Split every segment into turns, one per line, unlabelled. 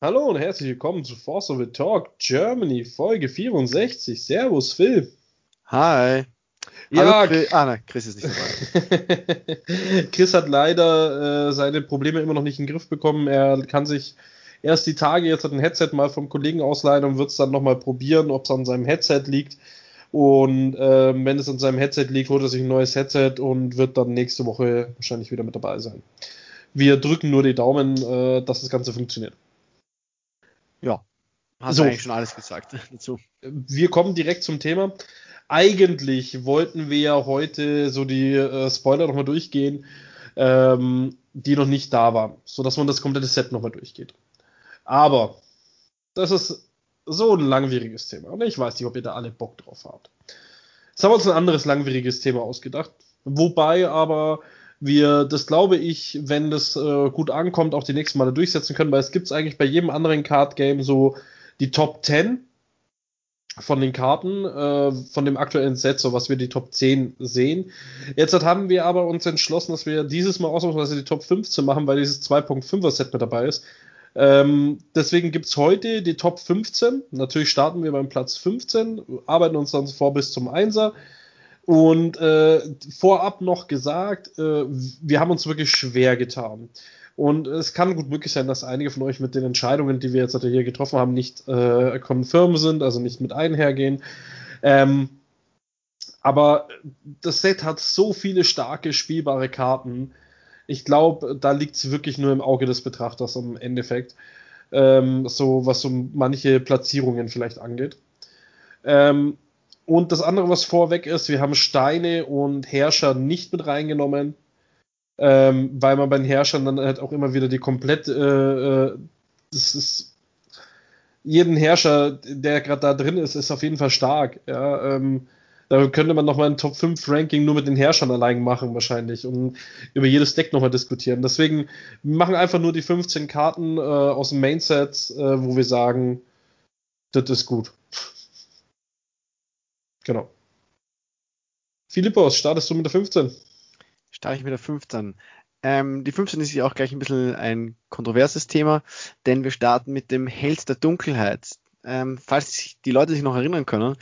Hallo und herzlich willkommen zu Force of the Talk Germany Folge 64. Servus Phil.
Hi.
Ja,
Hallo, Chris, ah, nein, Chris ist nicht dabei.
Chris hat leider äh, seine Probleme immer noch nicht in den Griff bekommen. Er kann sich erst die Tage jetzt ein Headset mal vom Kollegen ausleihen und wird es dann nochmal probieren, ob es an seinem Headset liegt. Und äh, wenn es an seinem Headset liegt, holt er sich ein neues Headset und wird dann nächste Woche wahrscheinlich wieder mit dabei sein. Wir drücken nur die Daumen, äh, dass das Ganze funktioniert.
Ja, hast
So.
du eigentlich schon alles gesagt dazu.
Wir kommen direkt zum Thema. Eigentlich wollten wir ja heute so die äh, Spoiler nochmal durchgehen, ähm, die noch nicht da waren, sodass man das komplette Set nochmal durchgeht. Aber das ist so ein langwieriges Thema und ich weiß nicht, ob ihr da alle Bock drauf habt. Jetzt haben wir uns ein anderes langwieriges Thema ausgedacht, wobei aber wir das glaube ich, wenn das äh, gut ankommt, auch die nächsten Male durchsetzen können, weil es gibt eigentlich bei jedem anderen Card Game so die Top 10 von den Karten, äh, von dem aktuellen Set, so was wir die Top 10 sehen. Jetzt haben wir aber uns entschlossen, dass wir dieses Mal ausnahmsweise die Top 15 machen, weil dieses 2.5er Set mit dabei ist. Ähm, deswegen gibt's heute die Top 15. Natürlich starten wir beim Platz 15, arbeiten uns dann vor bis zum 1er. Und äh, vorab noch gesagt, äh, wir haben uns wirklich schwer getan. Und es kann gut möglich sein, dass einige von euch mit den Entscheidungen, die wir jetzt hier getroffen haben, nicht äh, confirm sind, also nicht mit einhergehen. Ähm, aber das Set hat so viele starke spielbare Karten. Ich glaube, da liegt es wirklich nur im Auge des Betrachters im Endeffekt. Ähm, so was so manche Platzierungen vielleicht angeht. Ähm, und das andere, was vorweg ist, wir haben Steine und Herrscher nicht mit reingenommen ähm, weil man bei den Herrschern dann halt auch immer wieder die komplett, äh, äh, das ist, jeden Herrscher, der gerade da drin ist, ist auf jeden Fall stark. Ja, ähm, da könnte man nochmal ein Top 5 Ranking nur mit den Herrschern allein machen, wahrscheinlich, und über jedes Deck nochmal diskutieren. Deswegen machen einfach nur die 15 Karten äh, aus dem Mainset, äh, wo wir sagen, das ist gut. Genau. Philippos, startest du mit der 15?
Starte ich mit der 15. Ähm, die 15 ist ja auch gleich ein bisschen ein kontroverses Thema, denn wir starten mit dem Held der Dunkelheit. Ähm, falls die Leute sich noch erinnern können,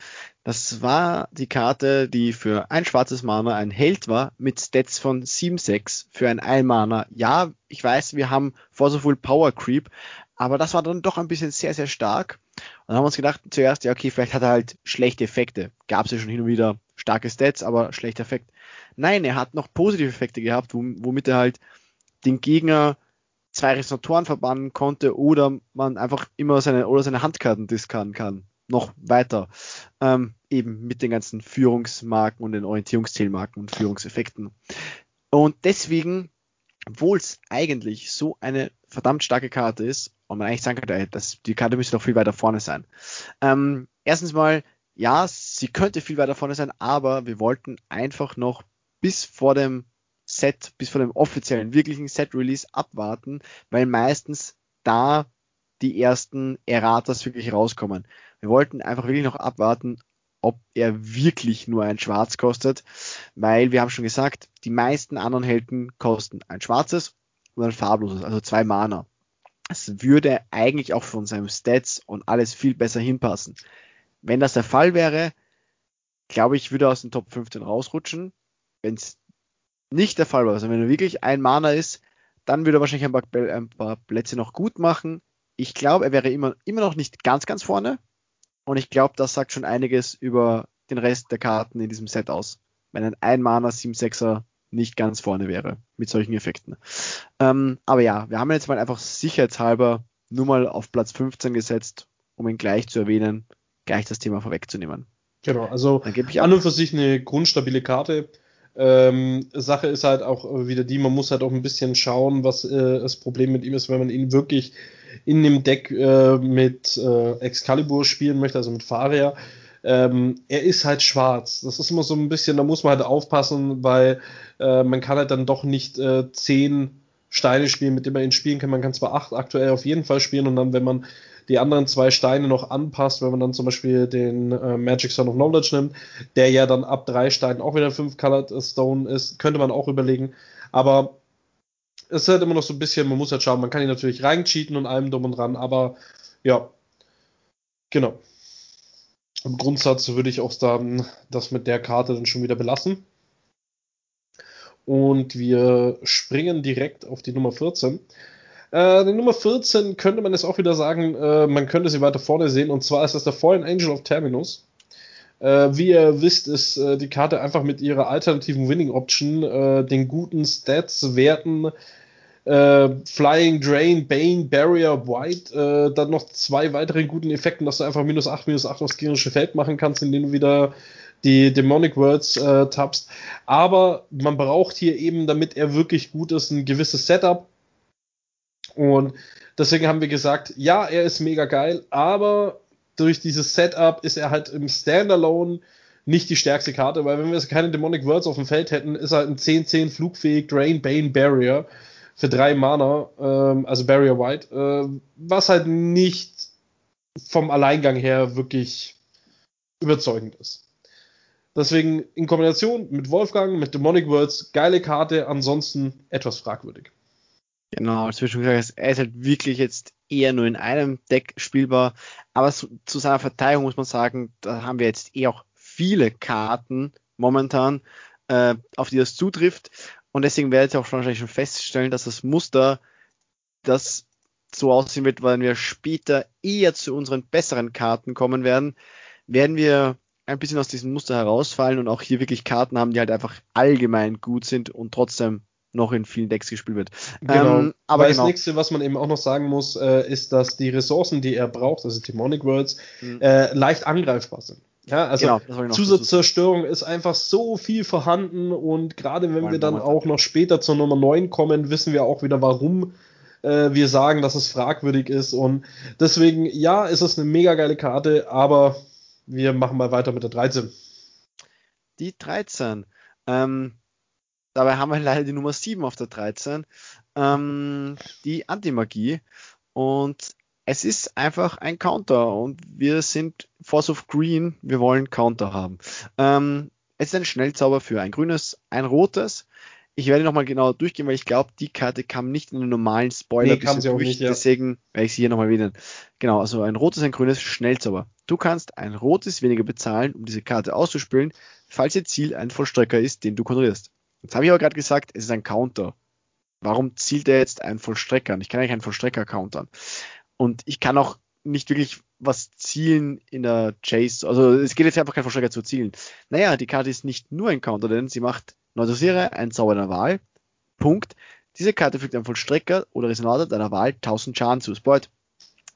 das war die Karte, die für ein schwarzes Mana ein Held war, mit Stats von 7-6 für ein Ein-Mana. Ja, ich weiß, wir haben Force Full Power Creep, aber das war dann doch ein bisschen sehr, sehr stark. Und dann haben wir uns gedacht, zuerst, ja, okay, vielleicht hat er halt schlechte Effekte. Gab es ja schon hin und wieder starke Stats, aber schlechter Effekt. Nein, er hat noch positive Effekte gehabt, womit er halt den Gegner zwei Resonatoren verbannen konnte oder man einfach immer seine oder seine Handkarten diskarden kann. Noch weiter. Ähm, eben mit den ganzen Führungsmarken und den Orientierungszielmarken und Führungseffekten. Und deswegen, obwohl es eigentlich so eine verdammt starke Karte ist, und man eigentlich sagen könnte, ey, das, die Karte müsste doch viel weiter vorne sein. Ähm, erstens mal, ja, sie könnte viel weiter vorne sein, aber wir wollten einfach noch bis vor dem Set, bis vor dem offiziellen, wirklichen Set-Release abwarten, weil meistens da die ersten Erratas wirklich rauskommen. Wir wollten einfach wirklich noch abwarten, ob er wirklich nur ein Schwarz kostet, weil wir haben schon gesagt, die meisten anderen Helden kosten ein schwarzes und ein farbloses, also zwei Mana. Es würde eigentlich auch von seinem Stats und alles viel besser hinpassen. Wenn das der Fall wäre, glaube ich, würde er aus den Top 15 rausrutschen. Wenn es nicht der Fall war, also wenn er wirklich ein Mana ist, dann würde er wahrscheinlich ein paar, ein paar Plätze noch gut machen. Ich glaube, er wäre immer, immer noch nicht ganz, ganz vorne. Und ich glaube, das sagt schon einiges über den Rest der Karten in diesem Set aus. Wenn ein ein Mana 7-6er nicht ganz vorne wäre mit solchen Effekten. Ähm, aber ja, wir haben jetzt mal einfach sicherheitshalber nur mal auf Platz 15 gesetzt, um ihn gleich zu erwähnen, gleich das Thema vorwegzunehmen.
Genau, also
ich
an und für sich eine grundstabile Karte. Ähm, Sache ist halt auch wieder die, man muss halt auch ein bisschen schauen, was äh, das Problem mit ihm ist, wenn man ihn wirklich in dem Deck äh, mit äh, Excalibur spielen möchte, also mit Faria. Ähm, er ist halt schwarz. Das ist immer so ein bisschen, da muss man halt aufpassen, weil äh, man kann halt dann doch nicht äh, zehn Steine spielen, mit denen man ihn spielen kann. Man kann zwar acht aktuell auf jeden Fall spielen und dann, wenn man die anderen zwei Steine noch anpasst, wenn man dann zum Beispiel den äh, Magic Stone of Knowledge nimmt, der ja dann ab drei Steinen auch wieder fünf Colored Stone ist, könnte man auch überlegen. Aber es ist halt immer noch so ein bisschen, man muss halt schauen, man kann ihn natürlich reincheaten und allem drum und dran, aber ja, genau. Im Grundsatz würde ich auch dann das mit der Karte dann schon wieder belassen. Und wir springen direkt auf die Nummer 14. Äh, die Nummer 14 könnte man jetzt auch wieder sagen, äh, man könnte sie weiter vorne sehen, und zwar ist das der Fallen Angel of Terminus. Äh, wie ihr wisst, ist äh, die Karte einfach mit ihrer alternativen Winning Option, äh, den guten Stats, Werten, äh, Flying, Drain, Bane, Barrier, White, äh, dann noch zwei weiteren guten Effekten, dass du einfach minus 8, minus 8 aufs gegnerische Feld machen kannst, indem du wieder die Demonic Words äh, tappst. Aber man braucht hier eben, damit er wirklich gut ist, ein gewisses Setup. Und deswegen haben wir gesagt, ja, er ist mega geil, aber durch dieses Setup ist er halt im Standalone nicht die stärkste Karte, weil wenn wir keine Demonic Words auf dem Feld hätten, ist er halt ein 10-10 flugfähig Drain, Bane, Barrier für drei Mana, ähm, also Barrier White, äh, was halt nicht vom Alleingang her wirklich überzeugend ist. Deswegen in Kombination mit Wolfgang, mit Demonic Words, geile Karte, ansonsten etwas fragwürdig.
Genau, als wir schon gesagt er ist halt wirklich jetzt eher nur in einem Deck spielbar. Aber zu, zu seiner Verteidigung muss man sagen, da haben wir jetzt eh auch viele Karten momentan, äh, auf die das zutrifft. Und deswegen werdet ihr auch wahrscheinlich schon feststellen, dass das Muster, das so aussehen wird, weil wir später eher zu unseren besseren Karten kommen werden, werden wir ein bisschen aus diesem Muster herausfallen und auch hier wirklich Karten haben, die halt einfach allgemein gut sind und trotzdem noch in vielen Decks gespielt wird.
Genau. Ähm, aber Weil genau. das nächste, was man eben auch noch sagen muss, äh, ist, dass die Ressourcen, die er braucht, also Demonic Worlds, mhm. äh, leicht angreifbar sind. Ja, also genau, Zusatzzerstörung ist einfach so viel vorhanden und gerade wenn wir dann auch noch später zur Nummer 9 kommen, wissen wir auch wieder, warum äh, wir sagen, dass es fragwürdig ist und deswegen, ja, ist es eine mega geile Karte, aber wir machen mal weiter mit der 13.
Die 13. Ähm, Dabei haben wir leider die Nummer 7 auf der 13, ähm, die Antimagie. Und es ist einfach ein Counter und wir sind Force of Green, wir wollen Counter haben. Ähm, es ist ein Schnellzauber für ein grünes, ein rotes. Ich werde nochmal genau durchgehen, weil ich glaube, die Karte kam nicht in den normalen Spoiler
nee, kam sie auch durch, nicht,
ja. deswegen werde ich sie hier nochmal wählen. Genau, also ein rotes, ein grünes Schnellzauber. Du kannst ein rotes weniger bezahlen, um diese Karte auszuspielen, falls ihr Ziel ein Vollstrecker ist, den du kontrollierst. Jetzt habe ich aber gerade gesagt, es ist ein Counter. Warum zielt er jetzt einen Vollstrecker an? Ich kann eigentlich einen Vollstrecker countern. Und ich kann auch nicht wirklich was zielen in der Chase. Also es geht jetzt einfach kein Vollstrecker zu zielen. Naja, die Karte ist nicht nur ein Counter, denn sie macht neutralisiere ein Zauber deiner Wahl. Punkt. Diese Karte fügt einem Vollstrecker oder Resonator deiner Wahl 1000 Schaden zu. Spoilt.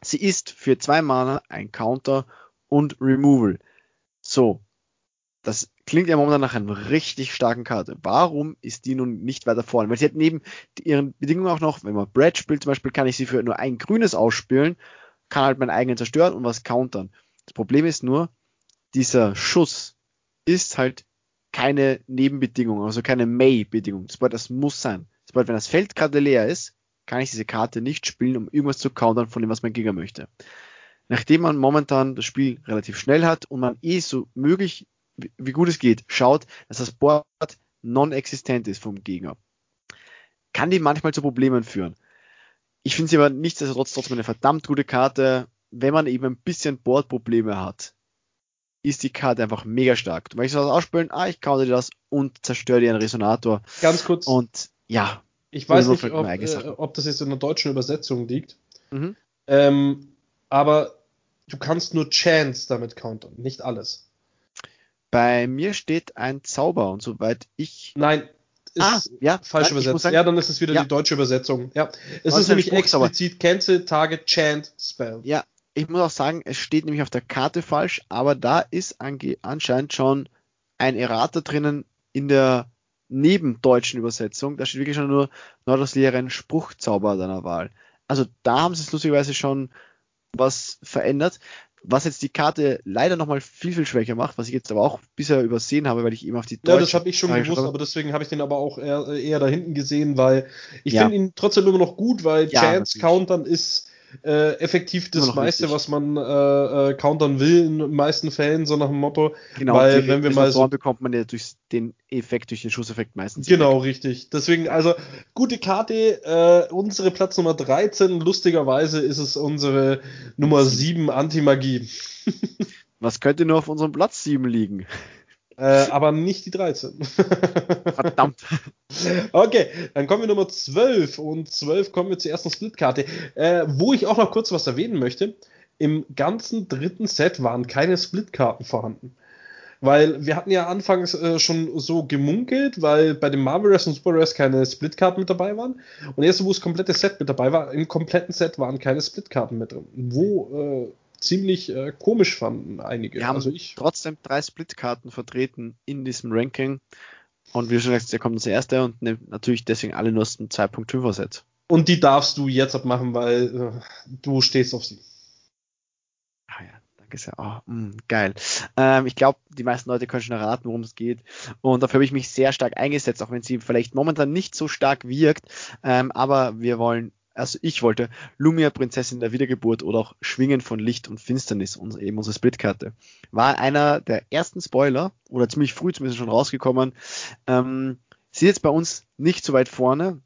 Sie ist für zwei Mana ein Counter und Removal. So. Das klingt ja momentan nach einer richtig starken Karte. Warum ist die nun nicht weiter vorne? Weil sie hat neben ihren Bedingungen auch noch, wenn man Brad spielt zum Beispiel, kann ich sie für nur ein grünes ausspielen, kann halt meinen eigenen zerstören und was countern. Das Problem ist nur, dieser Schuss ist halt keine Nebenbedingung, also keine May-Bedingung. Bedeutet, das muss sein. Bedeutet, wenn das Feld gerade leer ist, kann ich diese Karte nicht spielen, um irgendwas zu countern von dem, was mein Gegner möchte. Nachdem man momentan das Spiel relativ schnell hat und man eh so möglich wie gut es geht, schaut, dass das Board non-existent ist vom Gegner. Kann die manchmal zu Problemen führen. Ich finde sie aber nichtsdestotrotz trotzdem eine verdammt gute Karte. Wenn man eben ein bisschen Boardprobleme hat, ist die Karte einfach mega stark. Du möchtest was ausspielen, ah, ich counter dir das und zerstöre dir einen Resonator.
Ganz kurz.
Und ja.
Ich weiß nicht, ob, äh, ob, das jetzt in der deutschen Übersetzung liegt. Mhm. Ähm, aber du kannst nur Chance damit countern, nicht alles.
Bei mir steht ein Zauber und soweit ich.
Nein, ist ah, ja, falsch nein, übersetzt. Sagen, ja, dann ist es wieder ja. die deutsche Übersetzung. Ja, es ist nämlich explizit Cancel, Target, Chant, Spell.
Ja, ich muss auch sagen, es steht nämlich auf der Karte falsch, aber da ist anscheinend schon ein Errata drinnen in der nebendeutschen Übersetzung. Da steht wirklich schon nur Nordoslehren Spruchzauber deiner Wahl. Also da haben sie es lustigerweise schon was verändert. Was jetzt die Karte leider nochmal viel, viel schwächer macht, was ich jetzt aber auch bisher übersehen habe, weil ich eben auf die
Deutsche... Ja, das habe ich schon gewusst, aber deswegen habe ich den aber auch eher, eher da hinten gesehen, weil ich ja. finde ihn trotzdem immer noch gut, weil ja, Chance natürlich. Countern ist äh, effektiv das meiste, richtig. was man äh, äh, countern will in den meisten Fällen, so nach dem Motto.
Genau, weil wenn wir mal so bekommt man ja durch den Effekt, durch den Schusseffekt meistens.
Genau, weg. richtig. Deswegen, also gute Karte, äh, unsere Platz Nummer 13, lustigerweise ist es unsere Nummer 7 Anti-Magie.
was könnte nur auf unserem Platz 7 liegen?
Äh, aber nicht die 13.
Verdammt.
Okay, dann kommen wir Nummer 12 und 12 kommen wir zur ersten Splitkarte, äh, wo ich auch noch kurz was erwähnen möchte. Im ganzen dritten Set waren keine Splitkarten vorhanden. Weil wir hatten ja anfangs äh, schon so gemunkelt, weil bei dem Marvel Rest und Super Rest keine Splitkarten mit dabei waren. Und erst, wo das komplette Set mit dabei war, im kompletten Set waren keine Splitkarten mit drin. Wo äh, ziemlich äh, komisch fanden einige.
Wir haben also ich. trotzdem drei Splitkarten vertreten in diesem Ranking. Und wie schon gesagt, der kommt als erster und nimmt natürlich deswegen alle nur aus dem 2.5er Set.
Und die darfst du jetzt abmachen, weil äh, du stehst auf sie.
Ah ja, danke sehr. Oh, mh, geil. Ähm, ich glaube, die meisten Leute können schon erraten, worum es geht. Und dafür habe ich mich sehr stark eingesetzt, auch wenn sie vielleicht momentan nicht so stark wirkt. Ähm, aber wir wollen also ich wollte Lumia Prinzessin der Wiedergeburt oder auch Schwingen von Licht und Finsternis, eben unsere Splitkarte. War einer der ersten Spoiler oder ziemlich früh zumindest schon rausgekommen. Ähm, sie jetzt bei uns nicht so weit vorne,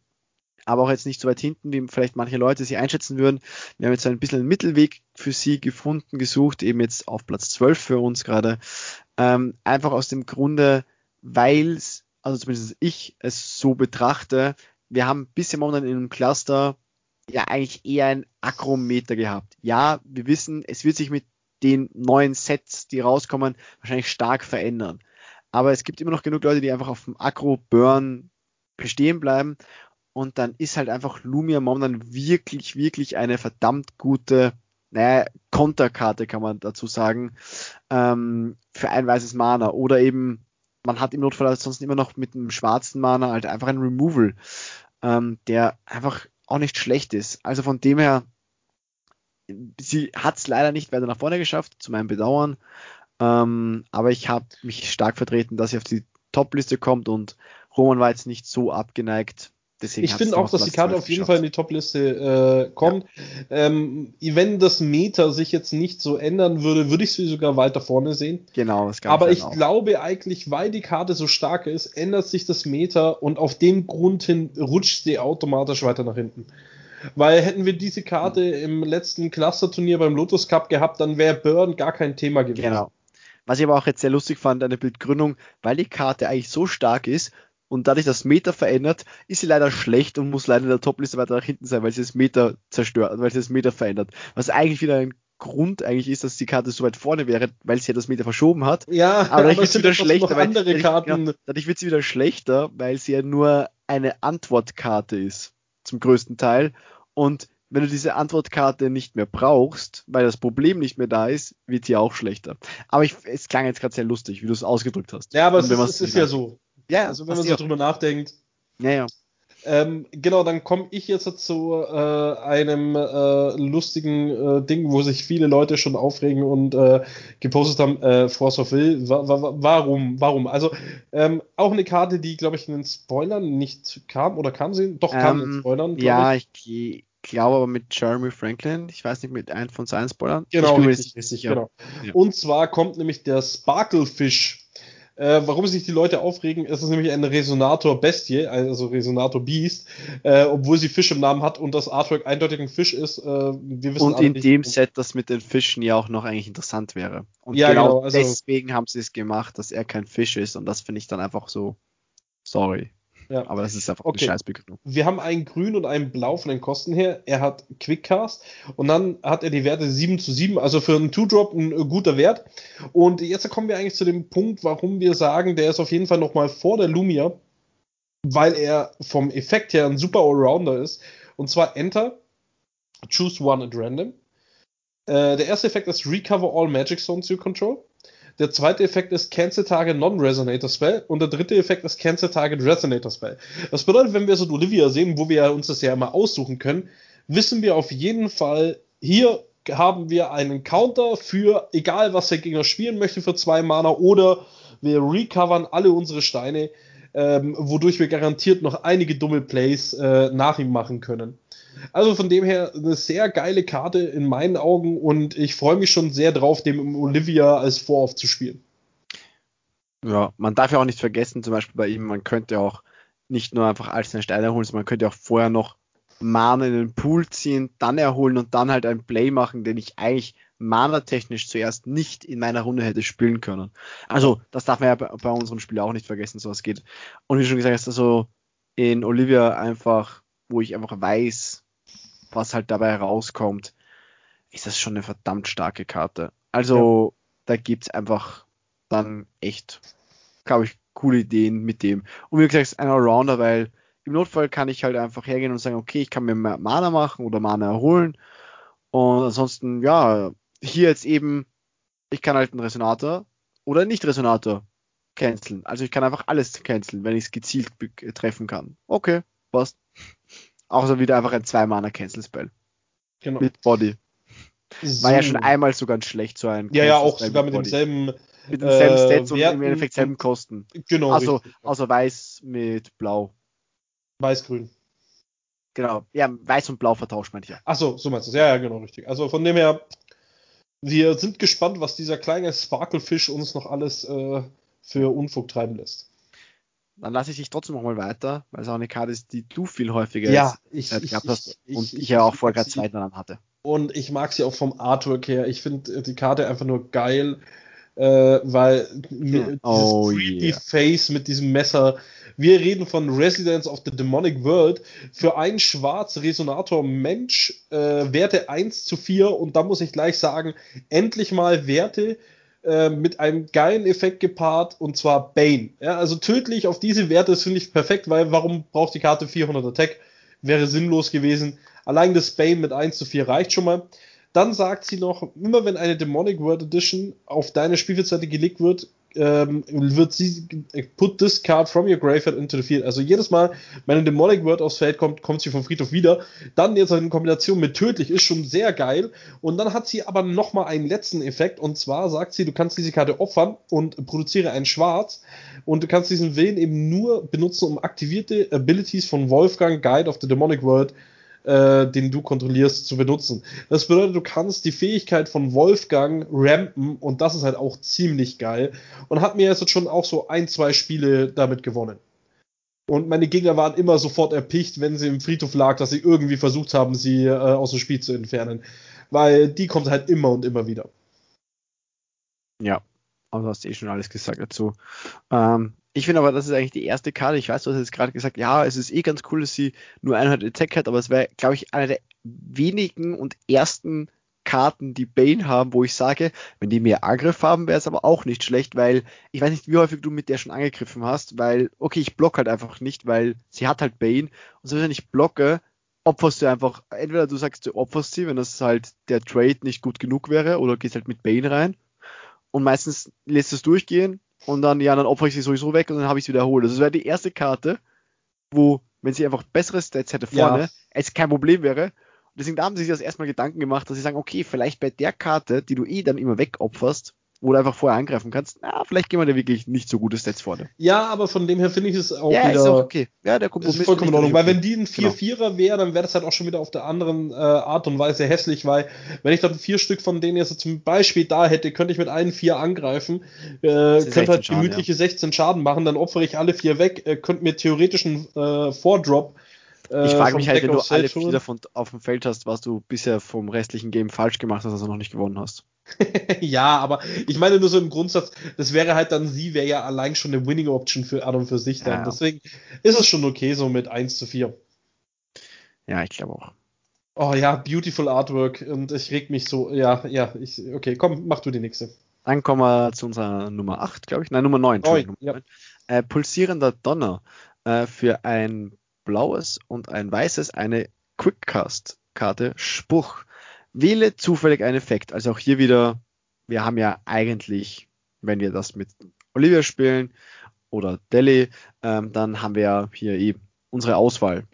aber auch jetzt nicht so weit hinten, wie vielleicht manche Leute sie einschätzen würden. Wir haben jetzt ein bisschen einen Mittelweg für sie gefunden, gesucht, eben jetzt auf Platz 12 für uns gerade. Ähm, einfach aus dem Grunde, weil also zumindest ich es so betrachte, wir haben bisher momentan in einem Cluster ja eigentlich eher ein Akrometer gehabt. Ja, wir wissen, es wird sich mit den neuen Sets, die rauskommen, wahrscheinlich stark verändern. Aber es gibt immer noch genug Leute, die einfach auf dem Akro-Burn bestehen bleiben. Und dann ist halt einfach Lumia momentan wirklich, wirklich eine verdammt gute, naja, Konterkarte kann man dazu sagen, ähm, für ein weißes Mana. Oder eben, man hat im Notfall sonst immer noch mit einem schwarzen Mana halt einfach ein Removal, ähm, der einfach auch nicht schlecht ist. Also von dem her, sie hat es leider nicht weiter nach vorne geschafft, zu meinem Bedauern. Ähm, aber ich habe mich stark vertreten, dass sie auf die Top-Liste kommt und Roman war jetzt nicht so abgeneigt.
Deswegen ich finde auch, dass die Karte auf jeden geschafft. Fall in die Top-Liste äh, kommt. Ja. Ähm, wenn das Meta sich jetzt nicht so ändern würde, würde ich sie sogar weiter vorne sehen.
Genau,
das kann Aber ich auch. glaube eigentlich, weil die Karte so stark ist, ändert sich das Meta und auf dem Grund hin rutscht sie automatisch weiter nach hinten. Weil hätten wir diese Karte im letzten Cluster-Turnier beim Lotus Cup gehabt, dann wäre Burn gar kein Thema gewesen. Genau.
Was ich aber auch jetzt sehr lustig fand, eine Bildgründung, weil die Karte eigentlich so stark ist, und dadurch, dass Meta verändert, ist sie leider schlecht und muss leider in der Topliste weiter nach hinten sein, weil sie das Meta zerstört, weil sie das Meta verändert. Was eigentlich wieder ein Grund eigentlich ist, dass die Karte so weit vorne wäre, weil sie ja das Meter verschoben hat.
Ja,
aber dadurch wird sie wieder schlechter.
Weil, andere Karten.
Ja, dadurch wird sie wieder schlechter, weil sie ja nur eine Antwortkarte ist. Zum größten Teil. Und wenn du diese Antwortkarte nicht mehr brauchst, weil das Problem nicht mehr da ist, wird sie auch schlechter. Aber ich, es klang jetzt gerade sehr lustig, wie du es ausgedrückt hast.
Ja, aber es ist, es ist ja so. Ja, also wenn man so drüber nachdenkt.
Ja, ja.
Ähm, genau, dann komme ich jetzt zu äh, einem äh, lustigen äh, Ding, wo sich viele Leute schon aufregen und äh, gepostet haben, äh, Force of Will. Wa wa warum? Warum? Also ähm, auch eine Karte, die, glaube ich, in den Spoilern nicht kam, oder kam sie? Doch, kam ähm, in den Spoilern.
Ja, ich, ich glaube aber mit Jeremy Franklin, ich weiß nicht, mit einem von seinen Spoilern.
Genau, richtig, richtig, genau. Ja. Und zwar kommt nämlich der Sparklefish äh, warum sich die Leute aufregen, ist es nämlich ein Resonator Bestie, also Resonator Beast, äh, obwohl sie Fisch im Namen hat und das Artwork eindeutig ein Fisch ist. Äh,
wir wissen und in nicht, dem Set, das mit den Fischen ja auch noch eigentlich interessant wäre. Und ja, genau, genau also, deswegen haben sie es gemacht, dass er kein Fisch ist und das finde ich dann einfach so, sorry. Ja. Aber das ist einfach okay. eine Scheißbegründung.
Wir haben einen Grün und einen Blau von den Kosten her. Er hat Quickcast und dann hat er die Werte 7 zu 7, also für einen Two-Drop ein äh, guter Wert. Und jetzt kommen wir eigentlich zu dem Punkt, warum wir sagen, der ist auf jeden Fall nochmal vor der Lumia, weil er vom Effekt her ein super Allrounder ist. Und zwar Enter, Choose One at Random. Äh, der erste Effekt ist Recover All Magic Zones You Control. Der zweite Effekt ist Cancel Target Non-Resonator Spell und der dritte Effekt ist Cancel Target Resonator Spell. Das bedeutet, wenn wir so Olivia sehen, wo wir uns das ja immer aussuchen können, wissen wir auf jeden Fall, hier haben wir einen Counter für egal was der Gegner spielen möchte für zwei Mana oder wir recovern alle unsere Steine, ähm, wodurch wir garantiert noch einige dumme Plays äh, nach ihm machen können. Also von dem her eine sehr geile Karte in meinen Augen und ich freue mich schon sehr drauf, dem Olivia als Vorhof zu spielen.
Ja, man darf ja auch nicht vergessen, zum Beispiel bei ihm, man könnte auch nicht nur einfach als einen Stein erholen, sondern man könnte auch vorher noch Mana in den Pool ziehen, dann erholen und dann halt ein Play machen, den ich eigentlich Mana-technisch zuerst nicht in meiner Runde hätte spielen können. Also, das darf man ja bei, bei unserem Spiel auch nicht vergessen, so was geht. Und wie schon gesagt hast, also in Olivia einfach, wo ich einfach weiß, was halt dabei rauskommt, ist das schon eine verdammt starke Karte. Also, ja. da gibt's einfach dann echt, glaube ich, coole Ideen mit dem. Und wie gesagt, es ist ein Allrounder, weil im Notfall kann ich halt einfach hergehen und sagen, okay, ich kann mir Mana machen oder Mana erholen. Und ansonsten, ja, hier jetzt eben, ich kann halt einen Resonator oder nicht Resonator canceln. Also ich kann einfach alles canceln, wenn ich es gezielt treffen kann. Okay, passt. Außer wieder einfach ein 2-Mana-Cancel-Spell. Genau. Mit Body. So. War ja schon einmal so ganz schlecht, so ein
Ja, ja, auch sogar mit, mit demselben
mit denselben äh, Stats und im Endeffekt selben Kosten. Genau. Also, richtig. außer weiß mit blau.
Weiß-grün.
Genau. Ja, weiß und blau vertauscht man ja.
Achso, so meinst du es. Ja, ja, genau, richtig. Also von dem her, wir sind gespannt, was dieser kleine Sparkelfisch uns noch alles äh, für Unfug treiben lässt.
Dann lasse ich dich trotzdem noch mal weiter, weil es auch eine Karte ist, die du viel häufiger
ja, ich,
ich, gehabt hast ich, und ich, ja auch vorher gerade zwei dran hatte.
Und ich mag sie auch vom Artwork her. Ich finde die Karte einfach nur geil äh, weil hm. oh, creepy yeah. Face mit diesem Messer. Wir reden von Residence of the Demonic World. Für einen schwarz Resonator Mensch äh, Werte 1 zu 4 und da muss ich gleich sagen, endlich mal Werte äh, mit einem geilen Effekt gepaart und zwar Bane. Ja, also tödlich auf diese Werte das finde ich perfekt, weil warum braucht die Karte 400 Attack? Wäre sinnlos gewesen. Allein das Bane mit 1 zu 4 reicht schon mal. Dann sagt sie noch, immer wenn eine Demonic World Edition auf deine Spielfeldseite gelegt wird, ähm, wird sie put this card from your graveyard into the field. Also jedes Mal, wenn eine Demonic Word aufs Feld kommt, kommt sie vom Friedhof wieder. Dann jetzt in Kombination mit tödlich ist schon sehr geil. Und dann hat sie aber nochmal einen letzten Effekt. Und zwar sagt sie, du kannst diese Karte opfern und produziere ein Schwarz. Und du kannst diesen Willen eben nur benutzen, um aktivierte Abilities von Wolfgang, Guide of the Demonic World, äh, den du kontrollierst, zu benutzen. Das bedeutet, du kannst die Fähigkeit von Wolfgang rampen und das ist halt auch ziemlich geil. Und hat mir jetzt schon auch so ein, zwei Spiele damit gewonnen. Und meine Gegner waren immer sofort erpicht, wenn sie im Friedhof lag, dass sie irgendwie versucht haben, sie äh, aus dem Spiel zu entfernen. Weil die kommt halt immer und immer wieder.
Ja, aber du hast eh schon alles gesagt dazu. Ähm, ich finde aber, das ist eigentlich die erste Karte. Ich weiß, du hast jetzt gerade gesagt, ja, es ist eh ganz cool, dass sie nur 100 Attack hat, aber es wäre, glaube ich, eine der wenigen und ersten Karten, die Bane haben, wo ich sage, wenn die mehr Angriff haben, wäre es aber auch nicht schlecht, weil ich weiß nicht, wie häufig du mit der schon angegriffen hast, weil, okay, ich block halt einfach nicht, weil sie hat halt Bane und so wenn ich blocke, opferst du einfach, entweder du sagst, du opferst sie, wenn das halt der Trade nicht gut genug wäre, oder gehst halt mit Bane rein und meistens lässt es durchgehen, und dann, ja, dann opfer ich sie sowieso weg und dann habe ich sie wiederholt. Das wäre die erste Karte, wo, wenn sie einfach bessere Stats hätte vorne, ja. es kein Problem wäre. Und deswegen haben sie sich das erstmal Gedanken gemacht, dass sie sagen, okay, vielleicht bei der Karte, die du eh dann immer wegopferst, wo du einfach vorher angreifen kannst, na, vielleicht gehen wir da wirklich nicht so gute Stats vorne.
Ja, aber von dem her finde ich es auch
ja,
wieder.
Ist auch okay. Ja, der
Kompromiss ist vollkommen in Ordnung, weil wenn die ein 4-4er genau. wäre, dann wäre das halt auch schon wieder auf der anderen äh, Art und Weise hässlich, weil wenn ich dann vier Stück von denen jetzt zum Beispiel da hätte, könnte ich mit allen vier angreifen, äh, könnte halt Schaden, gemütliche ja. 16 Schaden machen, dann opfere ich alle vier weg, äh, könnte mir theoretisch einen äh, Vordrop
ich frage äh, mich halt, wenn du alle vier davon auf dem Feld hast, was du bisher vom restlichen Game falsch gemacht hast, also noch nicht gewonnen hast.
ja, aber ich meine nur so im Grundsatz, das wäre halt dann, sie wäre ja allein schon eine Winning Option für und für sich dann. Ja. Deswegen ist es schon okay, so mit 1 zu 4.
Ja, ich glaube auch.
Oh ja, beautiful Artwork und ich reg mich so, ja, ja, ich, okay, komm, mach du die nächste.
Dann kommen wir zu unserer Nummer 8, glaube ich. Nein, Nummer 9. Oh, ja. äh, pulsierender Donner äh, für ein blaues und ein weißes eine Quickcast-Karte Spruch. Wähle zufällig einen Effekt. Also auch hier wieder, wir haben ja eigentlich, wenn wir das mit Olivia spielen oder Delhi, ähm, dann haben wir ja hier eben unsere Auswahl.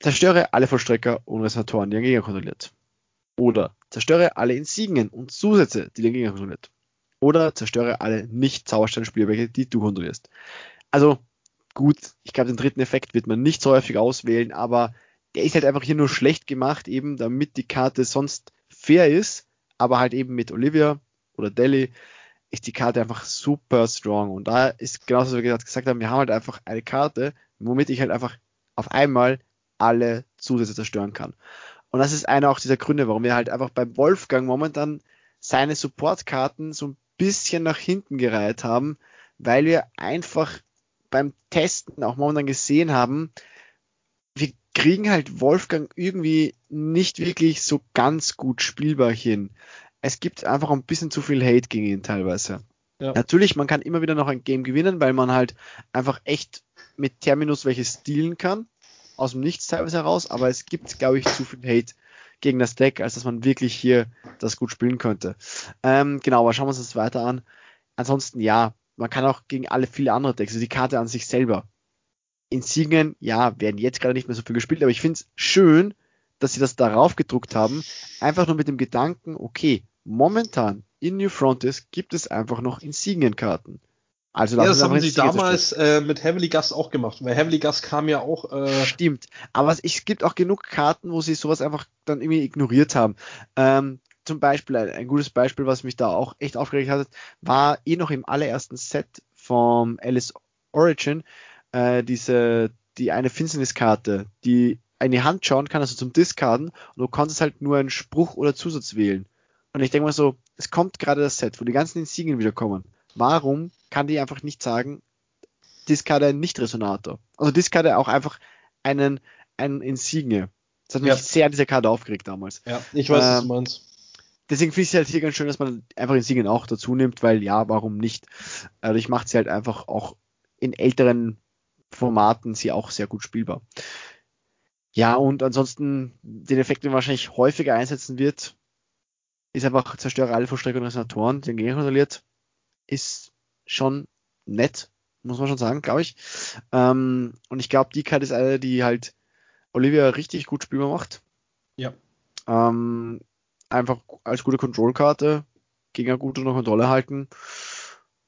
Zerstöre alle Vollstrecker und Resonatoren, die den Gegner kontrolliert. Oder zerstöre alle Insignien und Zusätze, die den Gegner kontrolliert. Oder zerstöre alle nicht-Zauberstein-Spielwerke, die du kontrollierst. Also gut, ich glaube, den dritten Effekt wird man nicht so häufig auswählen, aber der ist halt einfach hier nur schlecht gemacht, eben damit die Karte sonst fair ist, aber halt eben mit Olivia oder Delhi ist die Karte einfach super strong. Und da ist genauso, wie wir gesagt haben, wir haben halt einfach eine Karte, womit ich halt einfach auf einmal alle Zusätze zerstören kann. Und das ist einer auch dieser Gründe, warum wir halt einfach beim Wolfgang momentan seine Supportkarten so ein bisschen nach hinten gereiht haben, weil wir einfach beim Testen auch momentan gesehen haben, wir kriegen halt Wolfgang irgendwie nicht wirklich so ganz gut spielbar hin. Es gibt einfach ein bisschen zu viel Hate gegen ihn teilweise. Ja. Natürlich, man kann immer wieder noch ein Game gewinnen, weil man halt einfach echt mit Terminus welche stealen kann aus dem Nichts teilweise heraus, aber es gibt, glaube ich, zu viel Hate gegen das Deck, als dass man wirklich hier das gut spielen könnte. Ähm, genau, aber schauen wir uns das weiter an. Ansonsten, ja, man kann auch gegen alle viele andere Decks, also die Karte an sich selber. Insignien, ja, werden jetzt gerade nicht mehr so viel gespielt, aber ich finde es schön, dass sie das darauf gedruckt haben, einfach nur mit dem Gedanken, okay, momentan in New Frontiers gibt es einfach noch Insignienkarten.
Also ja, das haben sie damals äh, mit Heavily Gus auch gemacht, weil Heavily Gus kam ja auch.
Äh Stimmt, aber es gibt auch genug Karten, wo sie sowas einfach dann irgendwie ignoriert haben. Ähm, zum Beispiel, ein, ein, gutes Beispiel, was mich da auch echt aufgeregt hat, war eh noch im allerersten Set vom Alice Origin, äh, diese, die eine Finsterniskarte, die eine Hand schauen kann, also zum Discarden, und du konntest halt nur einen Spruch oder Zusatz wählen. Und ich denke mal so, es kommt gerade das Set, wo die ganzen Insignien wiederkommen. Warum kann die einfach nicht sagen, Discard ein Nicht-Resonator? Also Discard auch einfach einen, einen Insigne. Das hat mich ja. sehr an dieser Karte aufgeregt damals.
Ja, ich weiß, ähm, was du ähm, meinst.
Deswegen finde ich es halt hier ganz schön, dass man einfach Insignien auch dazu nimmt, weil ja, warum nicht? Dadurch macht sie halt einfach auch in älteren Formaten sie auch sehr gut spielbar. Ja, und ansonsten den Effekt, den man wahrscheinlich häufiger einsetzen wird, ist einfach zerstöre alle Verstreckungen Resonatoren, den Gegner kontrolliert ist schon nett, muss man schon sagen, glaube ich. Ähm, und ich glaube, die Karte ist eine, die halt Olivia richtig gut spielbar macht.
Ja.
Ähm, einfach als gute Kontrollkarte, Gegner gut unter Kontrolle halten.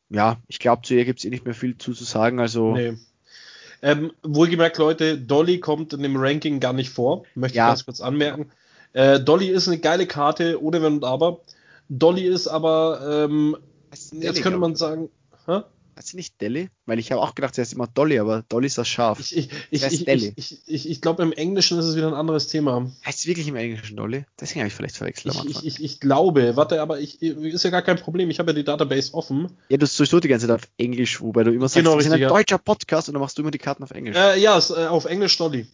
Ja, ich glaube, zu ihr gibt es eh nicht mehr viel zu, zu sagen. Also. Nee.
Ähm, wohlgemerkt, Leute, Dolly kommt in dem Ranking gar nicht vor. Möchte ja. ich ganz kurz anmerken. Äh, Dolly ist eine geile Karte, ohne Wenn und Aber. Dolly ist aber ähm, Jetzt könnte man sagen,
hä? Heißt sie nicht Delhi? Weil ich habe auch gedacht, sie heißt immer Dolly, aber Dolly ist das Schaf.
Ich, ich, ich, ich, ich, ich, ich, ich glaube, im Englischen ist es wieder ein anderes Thema.
Heißt sie wirklich im Englischen Dolly? Deswegen habe ich vielleicht verwechselt.
Ich, ich, ich, ich glaube, warte, aber ich, ist ja gar kein Problem. Ich habe ja die Database offen.
Ja, du sowieso die ganze Zeit auf Englisch, wobei du immer sagst, genau, wir sind ein deutscher Podcast und dann machst du immer die Karten auf Englisch.
Äh, ja, äh, auf Englisch Dolly.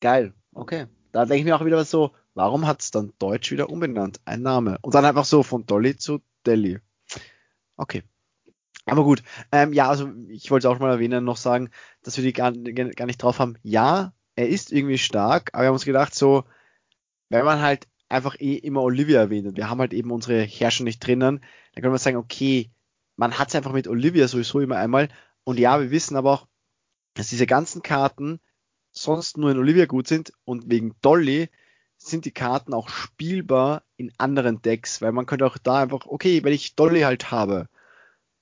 Geil, okay. Da denke ich mir auch wieder was so, warum hat es dann Deutsch wieder umbenannt? Ein Name. Und dann einfach so von Dolly zu Delhi. Okay. Aber gut, ähm, ja, also ich wollte auch mal erwähnen, noch sagen, dass wir die gar, gar nicht drauf haben. Ja, er ist irgendwie stark, aber wir haben uns gedacht, so, wenn man halt einfach eh immer Olivia erwähnt und wir haben halt eben unsere Herrscher nicht drinnen, dann können wir sagen, okay, man hat es einfach mit Olivia sowieso immer einmal. Und ja, wir wissen aber auch, dass diese ganzen Karten sonst nur in Olivia gut sind und wegen Dolly sind die Karten auch spielbar in anderen Decks, weil man könnte auch da einfach, okay, wenn ich Dolly halt habe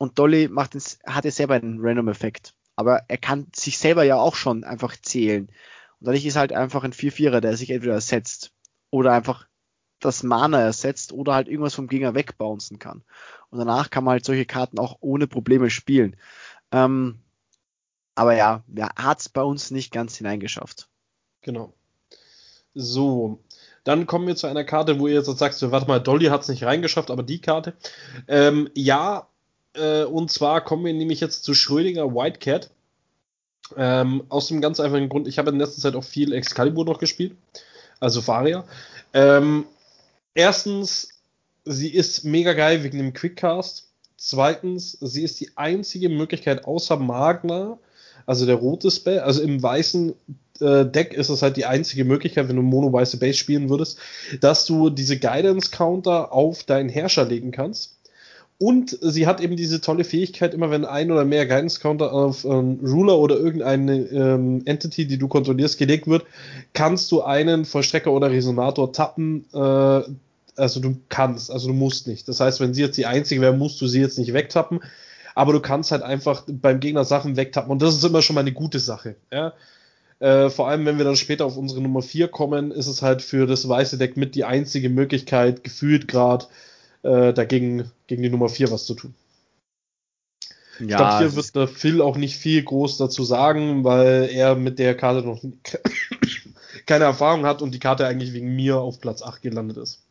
und Dolly macht ins, hat ja selber einen Random-Effekt, aber er kann sich selber ja auch schon einfach zählen. Und dadurch ist halt einfach ein 4-4er, der sich entweder ersetzt oder einfach das Mana ersetzt oder halt irgendwas vom Gegner wegbouncen kann. Und danach kann man halt solche Karten auch ohne Probleme spielen. Ähm, aber ja, er hat es bei uns nicht ganz hineingeschafft.
Genau. So, dann kommen wir zu einer Karte, wo ihr jetzt sagst, warte mal, Dolly hat es nicht reingeschafft, aber die Karte. Ähm, ja, äh, und zwar kommen wir nämlich jetzt zu Schrödinger Whitecat. Ähm, aus dem ganz einfachen Grund, ich habe in letzter Zeit auch viel Excalibur noch gespielt, also Faria. Ähm, erstens, sie ist mega geil wegen dem Quickcast. Zweitens, sie ist die einzige Möglichkeit außer Magna, also der rote Spell, also im weißen äh, Deck ist es halt die einzige Möglichkeit, wenn du mono-weiße Base spielen würdest, dass du diese Guidance-Counter auf deinen Herrscher legen kannst. Und sie hat eben diese tolle Fähigkeit, immer wenn ein oder mehr Guidance-Counter auf ähm, Ruler oder irgendeine ähm, Entity, die du kontrollierst, gelegt wird, kannst du einen Vollstrecker oder Resonator tappen. Äh, also du kannst, also du musst nicht. Das heißt, wenn sie jetzt die einzige wäre, musst du sie jetzt nicht wegtappen. Aber du kannst halt einfach beim Gegner Sachen wegtappen. Und das ist immer schon mal eine gute Sache. Ja? Äh, vor allem, wenn wir dann später auf unsere Nummer 4 kommen, ist es halt für das weiße Deck mit die einzige Möglichkeit, gefühlt gerade äh, dagegen gegen die Nummer 4 was zu tun. Ja, ich glaube, hier wird der Phil auch nicht viel groß dazu sagen, weil er mit der Karte noch keine Erfahrung hat und die Karte eigentlich wegen mir auf Platz 8 gelandet ist.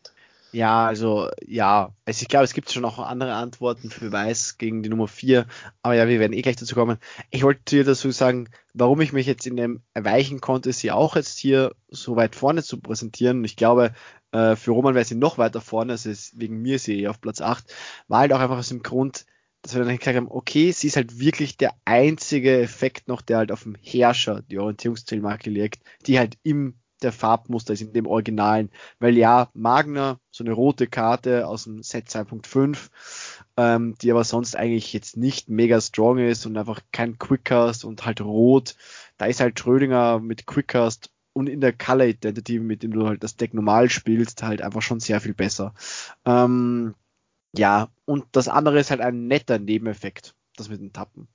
Ja, also ja, also ich glaube, es gibt schon noch andere Antworten für Weiß gegen die Nummer 4, aber ja, wir werden eh gleich dazu kommen. Ich wollte dir dazu sagen, warum ich mich jetzt in dem erweichen konnte, sie auch jetzt hier so weit vorne zu präsentieren. Ich glaube, äh, für Roman wäre sie noch weiter vorne, also wegen mir sie auf Platz 8, war halt auch einfach aus dem Grund, dass wir dann gesagt haben, okay, sie ist halt wirklich der einzige Effekt noch, der halt auf dem Herrscher die Orientierungszielmarke liegt, die halt im der Farbmuster ist in dem Originalen. Weil ja, Magna, so eine rote Karte aus dem Set 2.5, ähm, die aber sonst eigentlich jetzt nicht mega strong ist und einfach kein Quickcast und halt rot. Da ist halt Schrödinger mit Quickcast und in der Color Identity, mit dem du halt das Deck normal spielst, halt einfach schon sehr viel besser. Ähm, ja, und das andere ist halt ein netter Nebeneffekt, das mit den Tappen.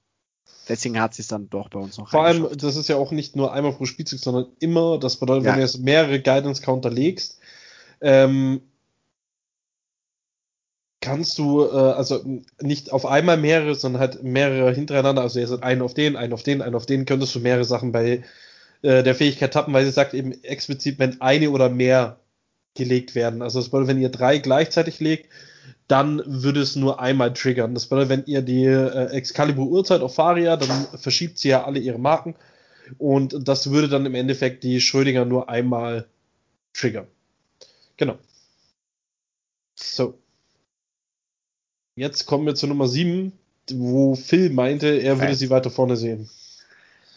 Deswegen hat sie es dann doch bei uns noch
Vor allem, das ist ja auch nicht nur einmal pro Spielzug, sondern immer, das bedeutet, ja. wenn du jetzt mehrere Guidance-Counter legst, ähm, kannst du, äh, also nicht auf einmal mehrere, sondern halt mehrere hintereinander, also jetzt einen auf den, einen auf den, einen auf den, könntest du mehrere Sachen bei äh, der Fähigkeit tappen, weil sie sagt eben explizit, wenn eine oder mehr gelegt werden. Also das bedeutet, wenn ihr drei gleichzeitig legt, dann würde es nur einmal triggern. Das bedeutet, wenn ihr die äh, Excalibur Uhrzeit auf Faria, dann verschiebt sie ja alle ihre Marken. Und das würde dann im Endeffekt die Schrödinger nur einmal triggern. Genau. So. Jetzt kommen wir zu Nummer 7, wo Phil meinte, er würde sie weiter vorne sehen.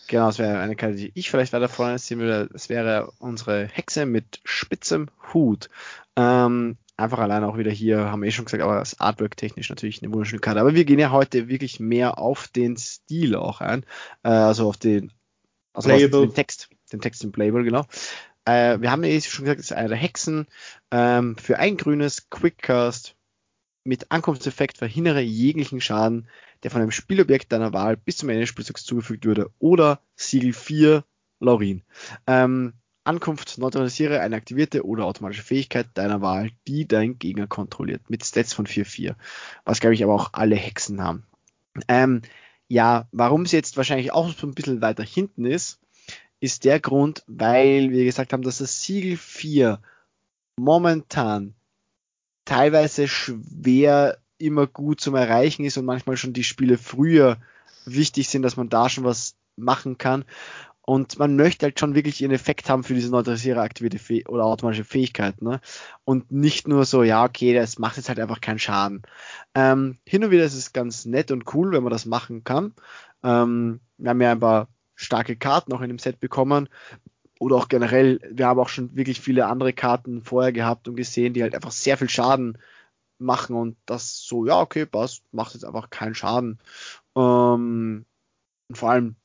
Genau, das wäre eine Karte, die ich vielleicht weiter vorne sehen würde. Das wäre unsere Hexe mit spitzem Hut. Ähm, einfach allein auch wieder hier, haben wir eh schon gesagt, aber das Artwork technisch natürlich eine wunderschöne Karte. Aber wir gehen ja heute wirklich mehr auf den Stil auch ein, äh, also auf den, also den Text, den Text im Playable, genau. Äh, wir haben ja eh schon gesagt, es ist eine der Hexen. Ähm, für ein grünes Quickcast mit Ankunftseffekt verhindere jeglichen Schaden, der von einem Spielobjekt deiner Wahl bis zum Ende des Spielzugs zugefügt würde. Oder Siegel 4 Laurin. Ähm, Ankunft neutralisiere eine aktivierte oder automatische Fähigkeit deiner Wahl, die dein Gegner kontrolliert, mit Stats von 4-4. Was, glaube ich, aber auch alle Hexen haben. Ähm, ja, warum sie jetzt wahrscheinlich auch so ein bisschen weiter hinten ist, ist der Grund, weil wir gesagt haben, dass das Siegel 4 momentan teilweise schwer immer gut zum Erreichen ist und manchmal schon die Spiele früher wichtig sind, dass man da schon was machen kann. Und man möchte halt schon wirklich ihren Effekt haben für diese neutralisiere aktivierte Fäh oder automatische Fähigkeit. Ne? Und nicht nur so, ja, okay, das macht jetzt halt einfach keinen Schaden. Ähm, hin und wieder ist es ganz nett und cool, wenn man das machen kann. Ähm, wir haben ja ein paar starke Karten auch in dem Set bekommen. Oder auch generell, wir haben auch schon wirklich viele andere Karten vorher gehabt und gesehen, die halt einfach sehr viel Schaden machen und das so, ja, okay, passt, macht jetzt einfach keinen Schaden. Ähm, und vor allem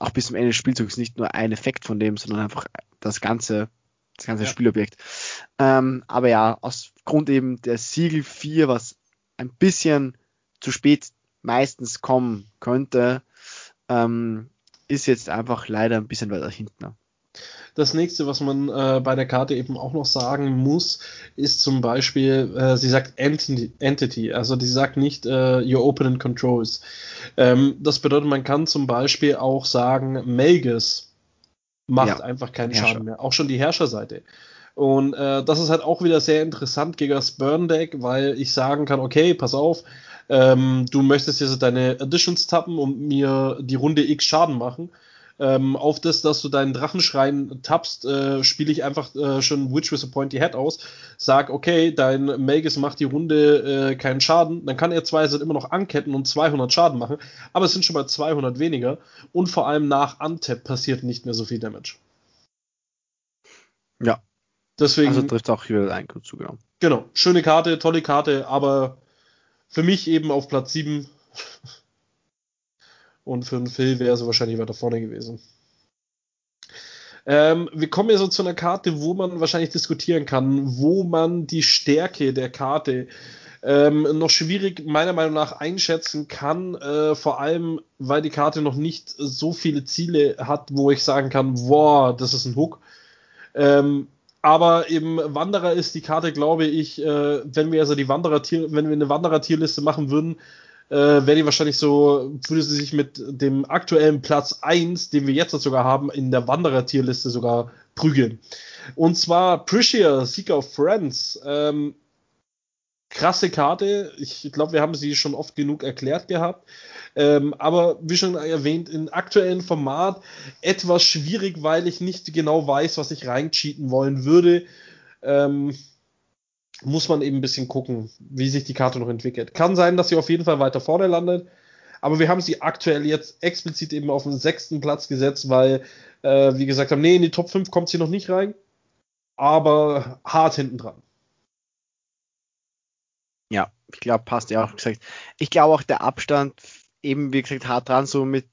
auch bis zum Ende des Spielzugs nicht nur ein Effekt von dem, sondern einfach das ganze, das ganze ja. Spielobjekt. Ähm, aber ja, aus Grund eben der Siegel 4, was ein bisschen zu spät meistens kommen könnte, ähm, ist jetzt einfach leider ein bisschen weiter hinten.
Das nächste, was man äh, bei der Karte eben auch noch sagen muss, ist zum Beispiel, äh, sie sagt Entity, also die sagt nicht äh, Your Open Controls. Ähm, das bedeutet, man kann zum Beispiel auch sagen, Melges macht ja, einfach keinen Herrscher. Schaden mehr. Auch schon die Herrscherseite. Und äh, das ist halt auch wieder sehr interessant gegen das Burn Deck, weil ich sagen kann, okay, pass auf, ähm, du möchtest jetzt deine Additions tappen und mir die Runde X Schaden machen ähm, auf das, dass du deinen Drachenschrein tappst, äh, spiele ich einfach äh, schon Witch with a Pointy Head aus. Sag, okay, dein Magus macht die Runde äh, keinen Schaden. Dann kann er zwei sind immer noch anketten und 200 Schaden machen. Aber es sind schon mal 200 weniger. Und vor allem nach Untap passiert nicht mehr so viel Damage.
Ja. Deswegen, also trifft auch hier ein zu, genau.
Genau. Schöne Karte, tolle Karte, aber für mich eben auf Platz 7 und für einen Phil wäre sie wahrscheinlich weiter vorne gewesen. Ähm, wir kommen ja so zu einer Karte, wo man wahrscheinlich diskutieren kann, wo man die Stärke der Karte ähm, noch schwierig meiner Meinung nach einschätzen kann, äh, vor allem weil die Karte noch nicht so viele Ziele hat, wo ich sagen kann, boah, das ist ein Hook. Ähm, aber eben Wanderer ist die Karte, glaube ich, äh, wenn wir also die Wanderer wenn wir eine Wanderer-Tierliste machen würden, äh, wäre die wahrscheinlich so, würde sie sich mit dem aktuellen Platz 1, den wir jetzt sogar haben, in der Wanderer-Tierliste sogar prügeln. Und zwar Priscia, Seeker of Friends. Ähm, krasse Karte. Ich glaube, wir haben sie schon oft genug erklärt gehabt. Ähm, aber wie schon erwähnt, im aktuellen Format etwas schwierig, weil ich nicht genau weiß, was ich reincheaten wollen würde. Ähm, muss man eben ein bisschen gucken, wie sich die Karte noch entwickelt. Kann sein, dass sie auf jeden Fall weiter vorne landet. Aber wir haben sie aktuell jetzt explizit eben auf den sechsten Platz gesetzt, weil, äh, wie gesagt haben, nee, in die Top 5 kommt sie noch nicht rein. Aber hart hinten dran.
Ja, ich glaube, passt ja auch gesagt. Ich glaube auch der Abstand eben, wie gesagt, hart dran, so mit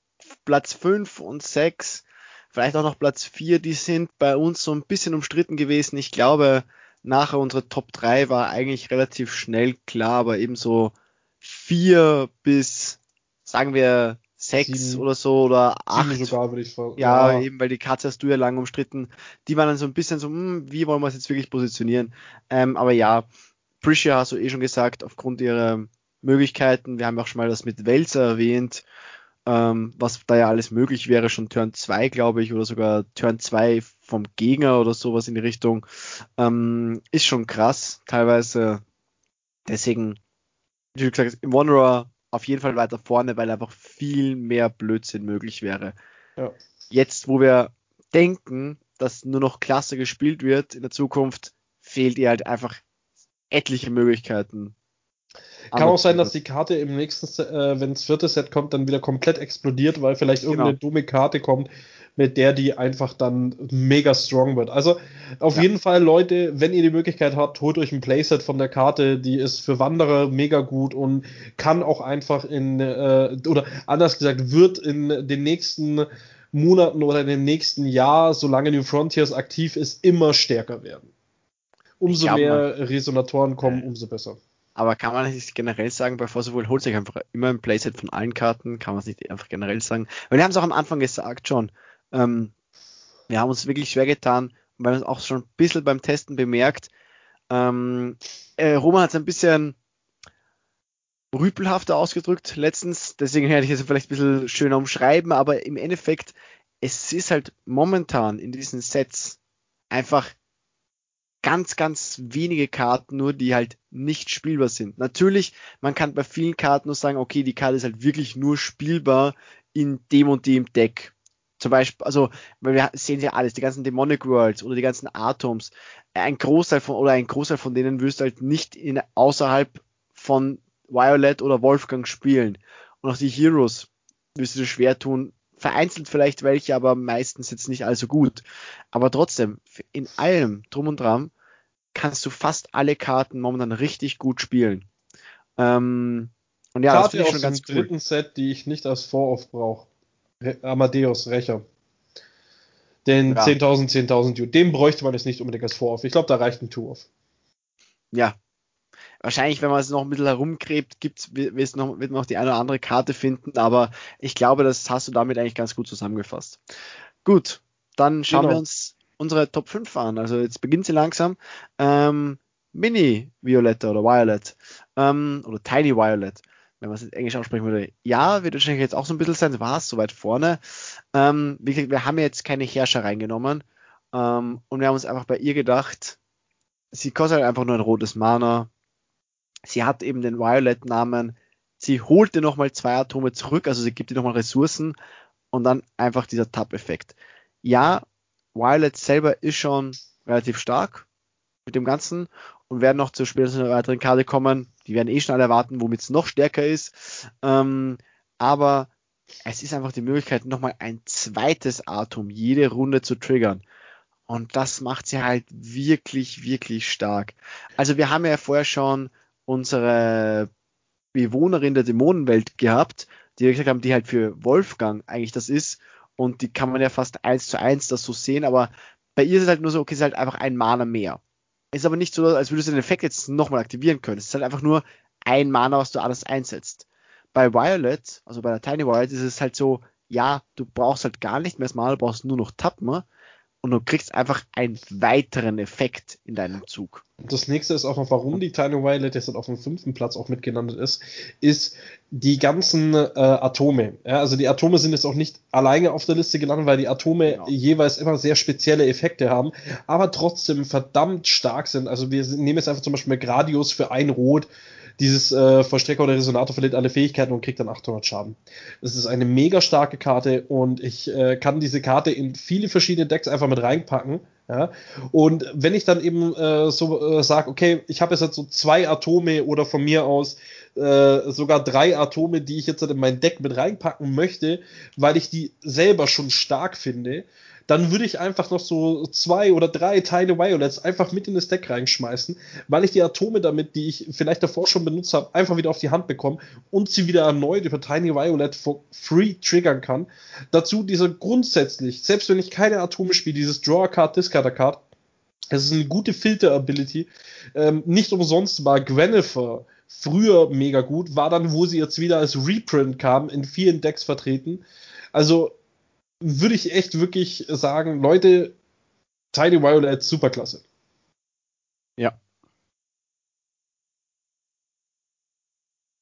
Platz 5 und 6, vielleicht auch noch Platz 4, die sind bei uns so ein bisschen umstritten gewesen. Ich glaube, nachher unsere Top 3 war eigentlich relativ schnell klar, aber eben so 4 bis, sagen wir, 6 oder so oder 8. sogar, würde ich sagen. Ja, ja, eben, weil die Katze hast du ja lange umstritten. Die waren dann so ein bisschen so, hm, wie wollen wir es jetzt wirklich positionieren? Ähm, aber ja, Priscia hast du eh schon gesagt, aufgrund ihrer Möglichkeiten. Wir haben auch schon mal das mit Welser erwähnt, ähm, was da ja alles möglich wäre, schon Turn 2, glaube ich, oder sogar Turn 2 vom Gegner oder sowas in die Richtung. Ähm, ist schon krass, teilweise. Deswegen, wie gesagt im Wanderer auf jeden Fall weiter vorne, weil einfach viel mehr Blödsinn möglich wäre. Ja. Jetzt, wo wir denken, dass nur noch klasse gespielt wird in der Zukunft, fehlt ihr halt einfach etliche Möglichkeiten,
kann auch sein, dass die Karte im nächsten, äh, wenn das vierte Set kommt, dann wieder komplett explodiert, weil vielleicht genau. irgendeine dumme Karte kommt, mit der die einfach dann mega strong wird. Also auf ja. jeden Fall, Leute, wenn ihr die Möglichkeit habt, holt euch ein Playset von der Karte, die ist für Wanderer mega gut und kann auch einfach in, äh, oder anders gesagt, wird in den nächsten Monaten oder in dem nächsten Jahr, solange New Frontiers aktiv ist, immer stärker werden. Umso mehr Resonatoren kommen, umso besser.
Aber kann man nicht generell sagen, bei Forcible holt sich einfach immer ein Playset von allen Karten, kann man es nicht einfach generell sagen. Weil wir haben es auch am Anfang gesagt schon, ähm, wir haben uns wirklich schwer getan und wir es auch schon ein bisschen beim Testen bemerkt. Ähm, äh, Roman hat es ein bisschen rüpelhafter ausgedrückt letztens, deswegen werde ich es vielleicht ein bisschen schöner umschreiben, aber im Endeffekt, es ist halt momentan in diesen Sets einfach ganz, ganz wenige Karten nur, die halt nicht spielbar sind. Natürlich, man kann bei vielen Karten nur sagen, okay, die Karte ist halt wirklich nur spielbar in dem und dem Deck. Zum Beispiel, also, weil wir sehen ja alles, die ganzen Demonic Worlds oder die ganzen Atoms. Ein Großteil von, oder ein Großteil von denen wirst du halt nicht in, außerhalb von Violet oder Wolfgang spielen. Und auch die Heroes wirst du schwer tun, vereinzelt vielleicht welche, aber meistens jetzt nicht allzu gut. Aber trotzdem, in allem drum und dran kannst du fast alle Karten momentan richtig gut spielen. Ähm,
und ja, Karte das ich schon ganz cool. dritten Set, die ich nicht als Vor-Off brauche. Amadeus Rächer. Den ja. 10.000, 10.000 Den bräuchte man jetzt nicht unbedingt als Vor-Off. Ich glaube, da reicht ein Two-Off.
Ja. Wahrscheinlich, wenn man es noch ein bisschen herumgräbt, gibt's, wird, noch, wird man noch die eine oder andere Karte finden, aber ich glaube, das hast du damit eigentlich ganz gut zusammengefasst. Gut, dann schauen genau. wir uns unsere Top 5 an. Also jetzt beginnt sie langsam. Ähm, Mini Violetta oder Violet ähm, oder Tiny Violet, wenn man es in Englisch aussprechen würde. Ja, wird wahrscheinlich jetzt auch so ein bisschen sein, war es so weit vorne. Ähm, wie gesagt, wir haben jetzt keine Herrscher reingenommen ähm, und wir haben uns einfach bei ihr gedacht, sie kostet halt einfach nur ein rotes Mana. Sie hat eben den Violet-Namen. Sie holt dir nochmal zwei Atome zurück, also sie gibt dir nochmal Ressourcen und dann einfach dieser Tab-Effekt. Ja, Violet selber ist schon relativ stark mit dem Ganzen und werden noch zu später zu einer weiteren Karte kommen. Die werden eh schnell erwarten, womit es noch stärker ist. Ähm, aber es ist einfach die Möglichkeit, nochmal ein zweites Atom jede Runde zu triggern. Und das macht sie halt wirklich, wirklich stark. Also wir haben ja vorher schon unsere Bewohnerin der Dämonenwelt gehabt, die gesagt haben, die halt für Wolfgang eigentlich das ist und die kann man ja fast eins zu eins das so sehen, aber bei ihr ist es halt nur so, okay, es ist halt einfach ein Mana mehr. Ist aber nicht so, als würdest du den Effekt jetzt nochmal aktivieren können. Es ist halt einfach nur ein Mana, was du alles einsetzt. Bei Violet, also bei der Tiny Violet, ist es halt so, ja, du brauchst halt gar nicht mehr das Mana, du brauchst nur noch Tappen und du kriegst einfach einen weiteren Effekt in deinem Zug.
Das nächste ist auch noch, warum die Tiny Violet jetzt auf dem fünften Platz auch mitgenannt ist, ist die ganzen äh, Atome. Ja, also die Atome sind jetzt auch nicht alleine auf der Liste gelandet, weil die Atome genau. jeweils immer sehr spezielle Effekte haben, aber trotzdem verdammt stark sind. Also wir nehmen jetzt einfach zum Beispiel Gradius für ein Rot dieses äh, Vollstrecker oder Resonator verliert alle Fähigkeiten und kriegt dann 800 Schaden. Das ist eine mega starke Karte und ich äh, kann diese Karte in viele verschiedene Decks einfach mit reinpacken. Ja? Und wenn ich dann eben äh, so äh, sage, okay, ich habe jetzt halt so zwei Atome oder von mir aus äh, sogar drei Atome, die ich jetzt halt in mein Deck mit reinpacken möchte, weil ich die selber schon stark finde, dann würde ich einfach noch so zwei oder drei Teile Violets einfach mit in das Deck reinschmeißen, weil ich die Atome damit, die ich vielleicht davor schon benutzt habe, einfach wieder auf die Hand bekomme und sie wieder erneut über Tiny Violet for free triggern kann. Dazu dieser grundsätzlich, selbst wenn ich keine Atome spiele, dieses Draw Card, Discard Card, es ist eine gute Filter-Ability. Ähm, nicht umsonst war Gwenifer früher mega gut, war dann, wo sie jetzt wieder als Reprint kam, in vielen Decks vertreten. Also würde ich echt wirklich sagen, Leute, Tiny Violet superklasse.
Ja.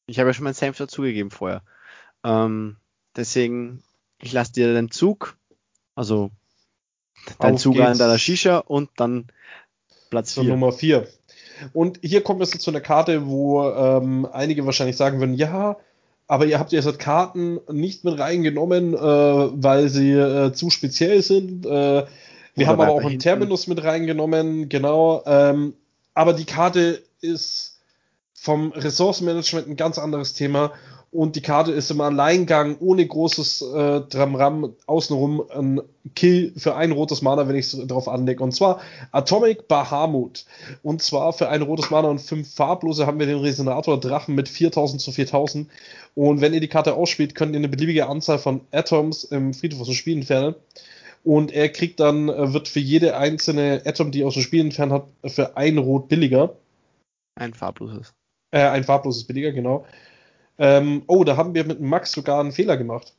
Ich habe ja schon meinen Senf dazugegeben vorher. Ähm, deswegen, ich lasse dir den Zug, also dein Zug an deiner Shisha und dann Platz 4.
Nummer 4. Und hier kommen wir jetzt zu einer Karte, wo ähm, einige wahrscheinlich sagen würden, ja, aber ihr habt jetzt halt Karten nicht mit reingenommen, äh, weil sie äh, zu speziell sind. Äh, wir Oder haben aber auch einen Terminus mit reingenommen, genau. Ähm, aber die Karte ist vom Ressourcenmanagement ein ganz anderes Thema und die Karte ist im Alleingang ohne großes äh, Dramram außenrum ein Kill für ein rotes Mana, wenn ich es drauf anlege. Und zwar Atomic Bahamut. Und zwar für ein rotes Mana und fünf farblose haben wir den Resonator Drachen mit 4000 zu 4000. Und wenn ihr die Karte ausspielt, könnt ihr eine beliebige Anzahl von Atoms im Friedhof aus dem Spiel entfernen. Und er kriegt dann, äh, wird für jede einzelne Atom, die aus dem Spiel entfernt hat, für ein Rot billiger.
Ein farbloses.
Äh, ein farbloses billiger, genau. Ähm, oh, da haben wir mit Max sogar einen Fehler gemacht.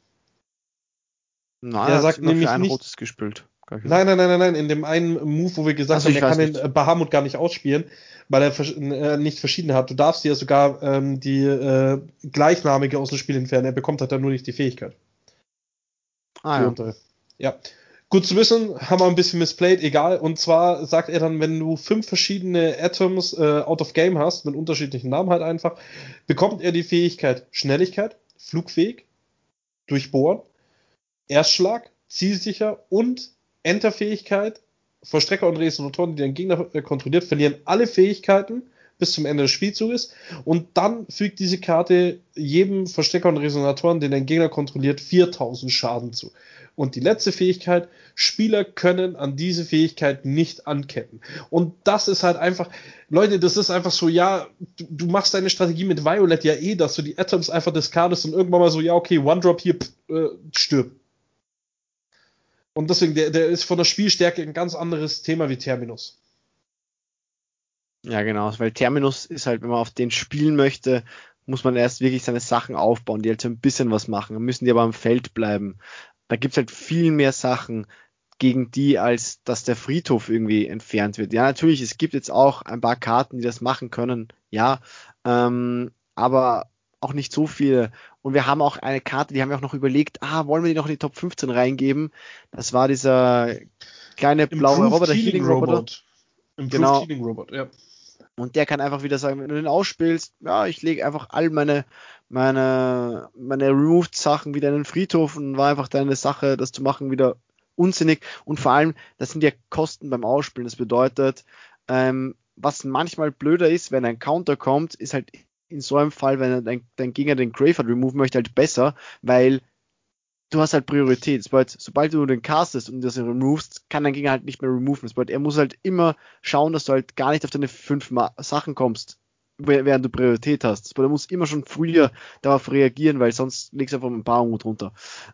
Nein, er sagt nämlich ein nicht, rotes gespielt.
Nein, nein, nein, nein, nein, in dem einen Move, wo wir gesagt also, haben, er kann nicht. den Bahamut gar nicht ausspielen, weil er äh, nicht verschieden hat. Du darfst dir sogar ähm, die äh, gleichnamige aus dem Spiel entfernen. Er bekommt halt dann nur nicht die Fähigkeit. Ah, ja. ja. Gut zu wissen, haben wir ein bisschen missplayed, egal. Und zwar sagt er dann, wenn du fünf verschiedene Atoms äh, out of game hast, mit unterschiedlichen Namen halt einfach, bekommt er die Fähigkeit Schnelligkeit, flugfähig, durchbohren, Erstschlag, zielsicher und Enterfähigkeit. Vollstrecker und Resonatoren, die den Gegner äh, kontrolliert, verlieren alle Fähigkeiten bis zum Ende des Spielzuges und dann fügt diese Karte jedem Verstecker und Resonatoren, den dein Gegner kontrolliert, 4000 Schaden zu. Und die letzte Fähigkeit, Spieler können an diese Fähigkeit nicht anketten. Und das ist halt einfach, Leute, das ist einfach so, ja, du, du machst deine Strategie mit Violet ja eh, dass du die Atoms einfach discardest und irgendwann mal so, ja, okay, One-Drop hier, pff, äh, stirb. Und deswegen, der, der ist von der Spielstärke ein ganz anderes Thema wie Terminus.
Ja, genau, weil Terminus ist halt, wenn man auf den spielen möchte, muss man erst wirklich seine Sachen aufbauen, die halt so ein bisschen was machen. Dann müssen die aber am Feld bleiben da gibt's halt viel mehr Sachen gegen die, als dass der Friedhof irgendwie entfernt wird. Ja, natürlich, es gibt jetzt auch ein paar Karten, die das machen können, ja, ähm, aber auch nicht so viele. Und wir haben auch eine Karte, die haben wir auch noch überlegt, ah, wollen wir die noch in die Top 15 reingeben? Das war dieser kleine blaue Roboter, Healing Robot. Improved genau. Healing Robot, ja. Und der kann einfach wieder sagen, wenn du den ausspielst, ja, ich lege einfach all meine, meine, meine Removed-Sachen wieder in den Friedhof und war einfach deine Sache, das zu machen, wieder unsinnig. Und vor allem, das sind ja Kosten beim Ausspielen. Das bedeutet, ähm, was manchmal blöder ist, wenn ein Counter kommt, ist halt in so einem Fall, wenn dein, dein Gegner den Graveyard remove möchte, halt besser, weil du hast halt Priorität. Sobald, sobald du den castest und das removest, kann dein Gegner halt nicht mehr removen. Er muss halt immer schauen, dass du halt gar nicht auf deine fünf Sachen kommst, während du Priorität hast. Er muss immer schon früher darauf reagieren, weil sonst legst du einfach ein paar Unmut runter.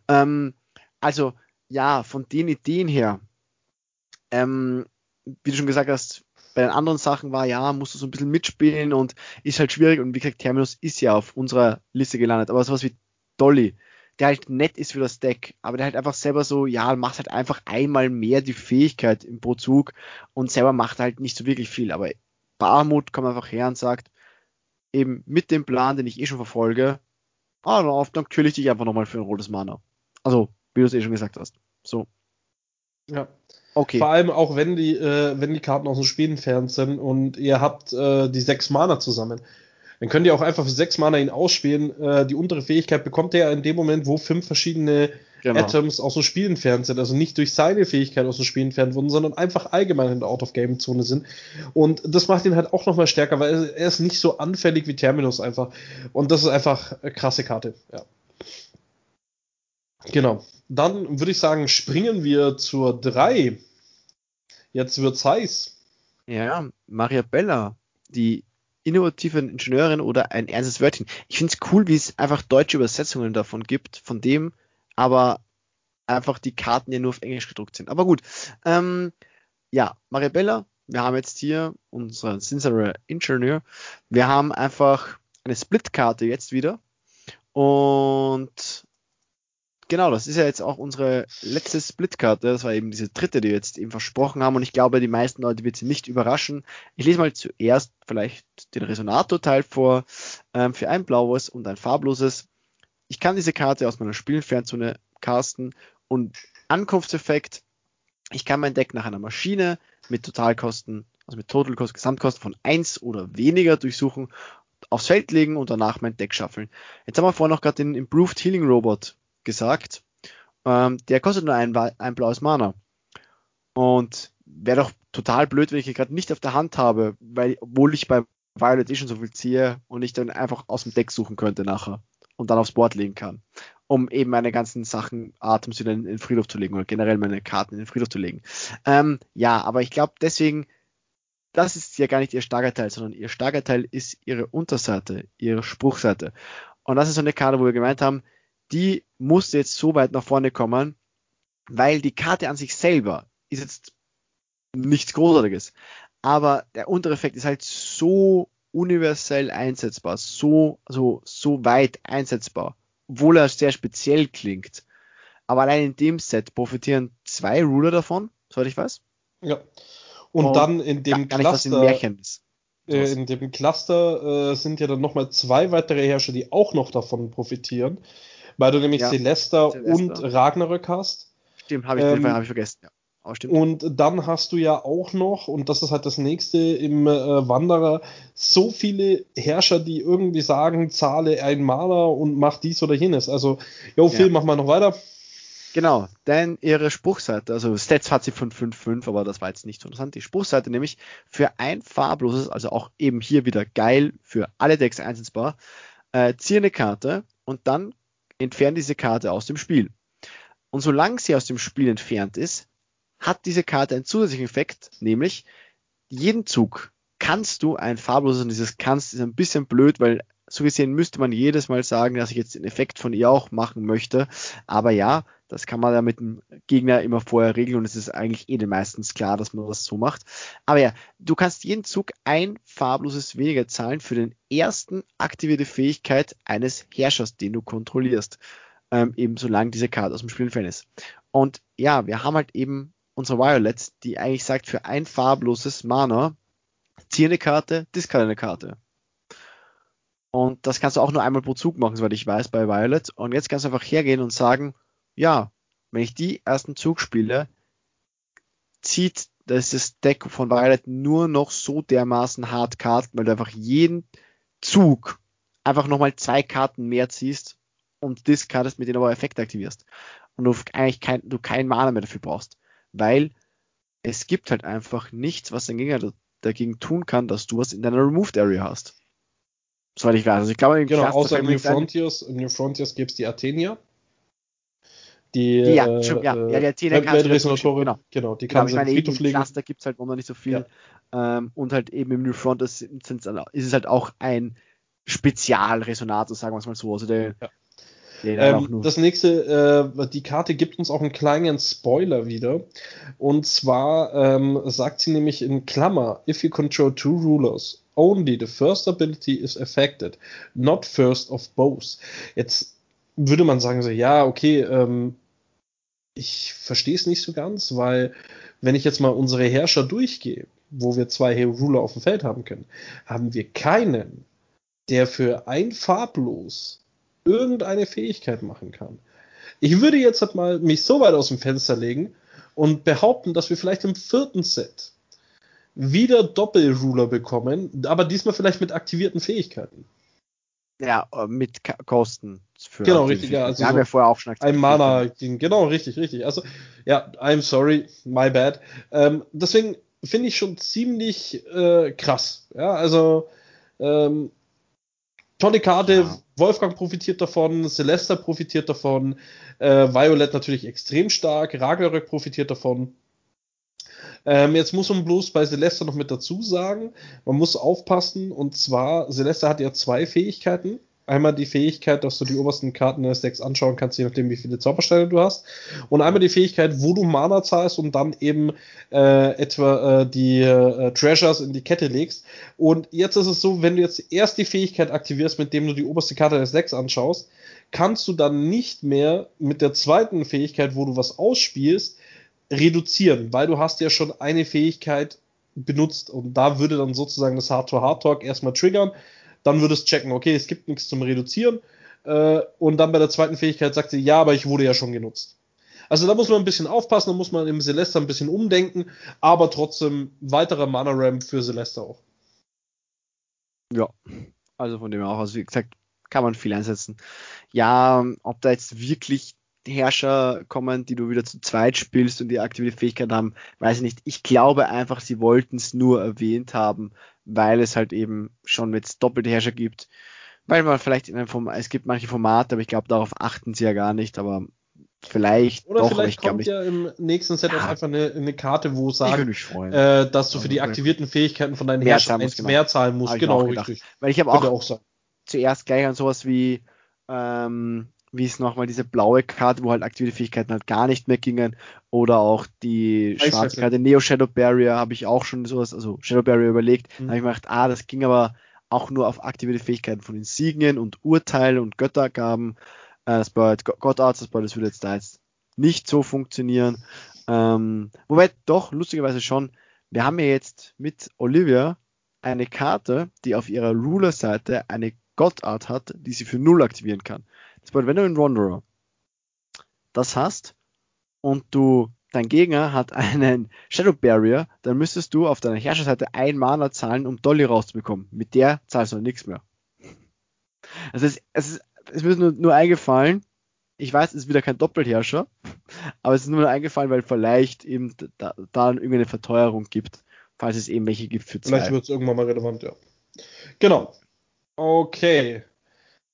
Ähm, also, ja, von den Ideen her, ähm, wie du schon gesagt hast, bei den anderen Sachen war, ja, musst du so ein bisschen mitspielen und ist halt schwierig. Und wie gesagt, Terminus ist ja auf unserer Liste gelandet. Aber sowas wie Dolly, der halt nett ist für das Deck, aber der halt einfach selber so, ja, macht halt einfach einmal mehr die Fähigkeit im Pro Zug und selber macht halt nicht so wirklich viel. Aber Barmut kommt einfach her und sagt, eben mit dem Plan, den ich eh schon verfolge, ah, dann, dann kill ich dich einfach nochmal für ein rotes Mana. Also, wie du es eh schon gesagt hast. So.
Ja. Okay. Vor allem auch wenn die, äh, wenn die Karten aus dem Spiel entfernt sind und ihr habt äh, die sechs Mana zusammen. Dann könnt ihr auch einfach für sechs Mana ihn ausspielen. Äh, die untere Fähigkeit bekommt er in dem Moment, wo fünf verschiedene genau. Atoms aus dem Spiel entfernt sind. Also nicht durch seine Fähigkeit aus dem Spiel entfernt wurden, sondern einfach allgemein in der Out-of-Game-Zone sind. Und das macht ihn halt auch nochmal stärker, weil er ist nicht so anfällig wie Terminus einfach. Und das ist einfach eine krasse Karte, ja. Genau. Dann würde ich sagen, springen wir zur 3. Jetzt wird's heiß.
Ja, Maria Bella, die innovative Ingenieurin oder ein ernstes Wörtchen. Ich finde es cool, wie es einfach deutsche Übersetzungen davon gibt, von dem, aber einfach die Karten ja nur auf Englisch gedruckt sind. Aber gut. Ähm, ja, Maria Bella, wir haben jetzt hier unseren Sincere Ingenieur. Wir haben einfach eine Split-Karte jetzt wieder. Und genau, das ist ja jetzt auch unsere letzte Splitkarte. Das war eben diese dritte, die wir jetzt eben versprochen haben. Und ich glaube, die meisten Leute wird sie nicht überraschen. Ich lese mal zuerst vielleicht den Resonator-Teil vor ähm, für ein blaues und ein farbloses. Ich kann diese Karte aus meiner Spielfernzone casten und Ankunftseffekt. Ich kann mein Deck nach einer Maschine mit Totalkosten, also mit Totalkosten, Gesamtkosten von 1 oder weniger durchsuchen, aufs Feld legen und danach mein Deck schaffeln. Jetzt haben wir vorhin noch gerade den Improved Healing Robot gesagt. Ähm, der kostet nur ein, ein blaues Mana. Und wäre doch total blöd, wenn ich ihn gerade nicht auf der Hand habe, weil, obwohl ich bei Violet eh schon so viel ziehe und ich dann einfach aus dem Deck suchen könnte nachher und dann aufs Board legen kann, um eben meine ganzen Sachen, Atoms wieder in den Friedhof zu legen oder generell meine Karten in den Friedhof zu legen. Ähm, ja, aber ich glaube deswegen, das ist ja gar nicht ihr starker Teil, sondern ihr starker Teil ist ihre Unterseite, ihre Spruchseite. Und das ist so eine Karte, wo wir gemeint haben, die muss jetzt so weit nach vorne kommen, weil die Karte an sich selber ist jetzt nichts Großartiges. Aber der Untereffekt ist halt so universell einsetzbar, so, so, so weit einsetzbar, obwohl er sehr speziell klingt. Aber allein in dem Set profitieren zwei Ruler davon, soweit ich weiß.
Ja. Und, Und dann in dem
gar, gar Cluster, nicht,
äh, in dem Cluster äh, sind ja dann nochmal zwei weitere Herrscher, die auch noch davon profitieren weil du nämlich ja, Celesta, und Ragnarök hast.
Stimmt, habe ich, ähm, hab ich vergessen, ja.
Und dann hast du ja auch noch, und das ist halt das nächste im äh, Wanderer, so viele Herrscher, die irgendwie sagen, zahle ein Mana und mach dies oder jenes. Also, jo, Phil, ja. mach mal noch weiter.
Genau, denn ihre Spruchseite, also Stats hat sie von 5,5, aber das war jetzt nicht so interessant. Die Spruchseite nämlich für ein farbloses, also auch eben hier wieder geil für alle Decks einsetzbar, äh, ziehe eine Karte und dann entfernt diese Karte aus dem Spiel. Und solange sie aus dem Spiel entfernt ist, hat diese Karte einen zusätzlichen Effekt, nämlich jeden Zug kannst du ein farbloses, und dieses kannst ist ein bisschen blöd, weil so gesehen müsste man jedes Mal sagen, dass ich jetzt den Effekt von ihr auch machen möchte. Aber ja, das kann man ja mit dem Gegner immer vorher regeln und es ist eigentlich eh den meistens klar, dass man das so macht. Aber ja, du kannst jeden Zug ein farbloses weniger zahlen für den ersten aktivierte Fähigkeit eines Herrschers, den du kontrollierst. Ähm, eben solange diese Karte aus dem Spiel entfernt ist. Und ja, wir haben halt eben unsere Violet, die eigentlich sagt, für ein farbloses Mana ziehe eine Karte, discard eine Karte. Und das kannst du auch nur einmal pro Zug machen, soweit ich weiß, bei Violet. Und jetzt kannst du einfach hergehen und sagen, ja, wenn ich die ersten Zug spiele, zieht das Deck von Violet nur noch so dermaßen hart Karten, weil du einfach jeden Zug einfach nochmal zwei Karten mehr ziehst und discardest, mit denen aber Effekte aktivierst. Und du eigentlich kein, du kein Mana mehr dafür brauchst. Weil es gibt halt einfach nichts, was dein Gegner dagegen tun kann, dass du was in deiner Removed Area hast. Soweit ich weiß. Also ich glaube,
genau, außer in New Frontiers, in New Frontiers gibt es die Athenia. Die,
die, ja, äh, schon, ja, ja, die Athena
kann Weltresonatorin, genau. genau, die kann
genau, ich meine, Friedhof legen. Cluster gibt es halt noch nicht so viel. Ja. Ähm, und halt eben im New Front ist, ist, es halt auch ein Spezialresonator, sagen wir es mal so. Also der, ja.
Ähm, das nächste, äh, die Karte gibt uns auch einen kleinen Spoiler wieder. Und zwar ähm, sagt sie nämlich in Klammer, if you control two rulers, only the first ability is affected, not first of both. Jetzt würde man sagen so, ja, okay, ähm, ich verstehe es nicht so ganz, weil wenn ich jetzt mal unsere Herrscher durchgehe, wo wir zwei Ruler auf dem Feld haben können, haben wir keinen, der für ein farblos irgendeine Fähigkeit machen kann. Ich würde jetzt halt mal mich so weit aus dem Fenster legen und behaupten, dass wir vielleicht im vierten Set wieder Doppelruler bekommen, aber diesmal vielleicht mit aktivierten Fähigkeiten.
Ja, äh, mit Kosten.
Für genau, richtig. Ja,
also Wir haben ja vorher auch schon
Ein Mana, genau, richtig, richtig. Also, ja, I'm sorry, my bad. Ähm, deswegen finde ich schon ziemlich äh, krass. Ja, also, ähm, tolle Karte. Ja. Wolfgang profitiert davon, Celesta profitiert davon, äh, Violet natürlich extrem stark, Ragnarök profitiert davon. Ähm, jetzt muss man bloß bei Celeste noch mit dazu sagen, man muss aufpassen, und zwar, Celeste hat ja zwei Fähigkeiten. Einmal die Fähigkeit, dass du die obersten Karten des Decks anschauen kannst, je nachdem, wie viele Zaubersteine du hast. Und einmal die Fähigkeit, wo du Mana zahlst und dann eben äh, etwa äh, die äh, Treasures in die Kette legst. Und jetzt ist es so, wenn du jetzt erst die Fähigkeit aktivierst, mit dem du die oberste Karte des Decks anschaust, kannst du dann nicht mehr mit der zweiten Fähigkeit, wo du was ausspielst, reduzieren, weil du hast ja schon eine Fähigkeit benutzt und da würde dann sozusagen das Hard-to-Hard-Talk erstmal triggern. Dann würdest checken, okay, es gibt nichts zum Reduzieren. Äh, und dann bei der zweiten Fähigkeit sagt sie, ja, aber ich wurde ja schon genutzt. Also da muss man ein bisschen aufpassen, da muss man im Celeste ein bisschen umdenken, aber trotzdem weiterer Mana-Ramp für Celeste auch.
Ja, also von dem her auch, also wie gesagt, kann man viel einsetzen. Ja, ob da jetzt wirklich Herrscher kommen, die du wieder zu zweit spielst und die aktive Fähigkeit haben, weiß ich nicht. Ich glaube einfach, sie wollten es nur erwähnt haben, weil es halt eben schon mit doppelte Herrscher gibt. Weil man vielleicht in einem Format, es gibt manche Formate, aber ich glaube, darauf achten sie ja gar nicht, aber vielleicht
Oder
doch,
vielleicht kommt ich, ja im nächsten Set ja, auch einfach eine, eine, Karte, wo sagt, äh, dass du für die aktivierten Fähigkeiten von deinen Herrschern eins genau. mehr zahlen musst.
Genau, richtig. Weil ich habe auch, auch zuerst gleich an sowas wie ähm, wie es nochmal diese blaue Karte, wo halt aktive Fähigkeiten halt gar nicht mehr gingen, oder auch die schwarze Karte Neo Shadow Barrier habe ich auch schon sowas, also Shadow Barrier überlegt, mhm. habe ich mir gedacht, ah, das ging aber auch nur auf aktive Fähigkeiten von Insignien und Urteile und Göttergaben. Äh, das bedeutet Gottarts, das bedeutet, das würde jetzt da jetzt nicht so funktionieren. Ähm, wobei doch, lustigerweise schon, wir haben ja jetzt mit Olivia eine Karte, die auf ihrer Ruler-Seite eine Gottart hat, die sie für null aktivieren kann. Bedeutet, wenn du einen Wanderer das hast und du dein Gegner hat einen Shadow Barrier, dann müsstest du auf deiner Herrscherseite ein Mana zahlen, um Dolly rauszubekommen. Mit der zahlst du nichts mehr. Also es ist, es ist, es ist nur, nur eingefallen, ich weiß, es ist wieder kein Doppelherrscher, aber es ist nur eingefallen, weil vielleicht eben da, da irgendeine Verteuerung gibt, falls es eben welche gibt
für zwei. Vielleicht wird es irgendwann mal relevant, ja. Genau. Okay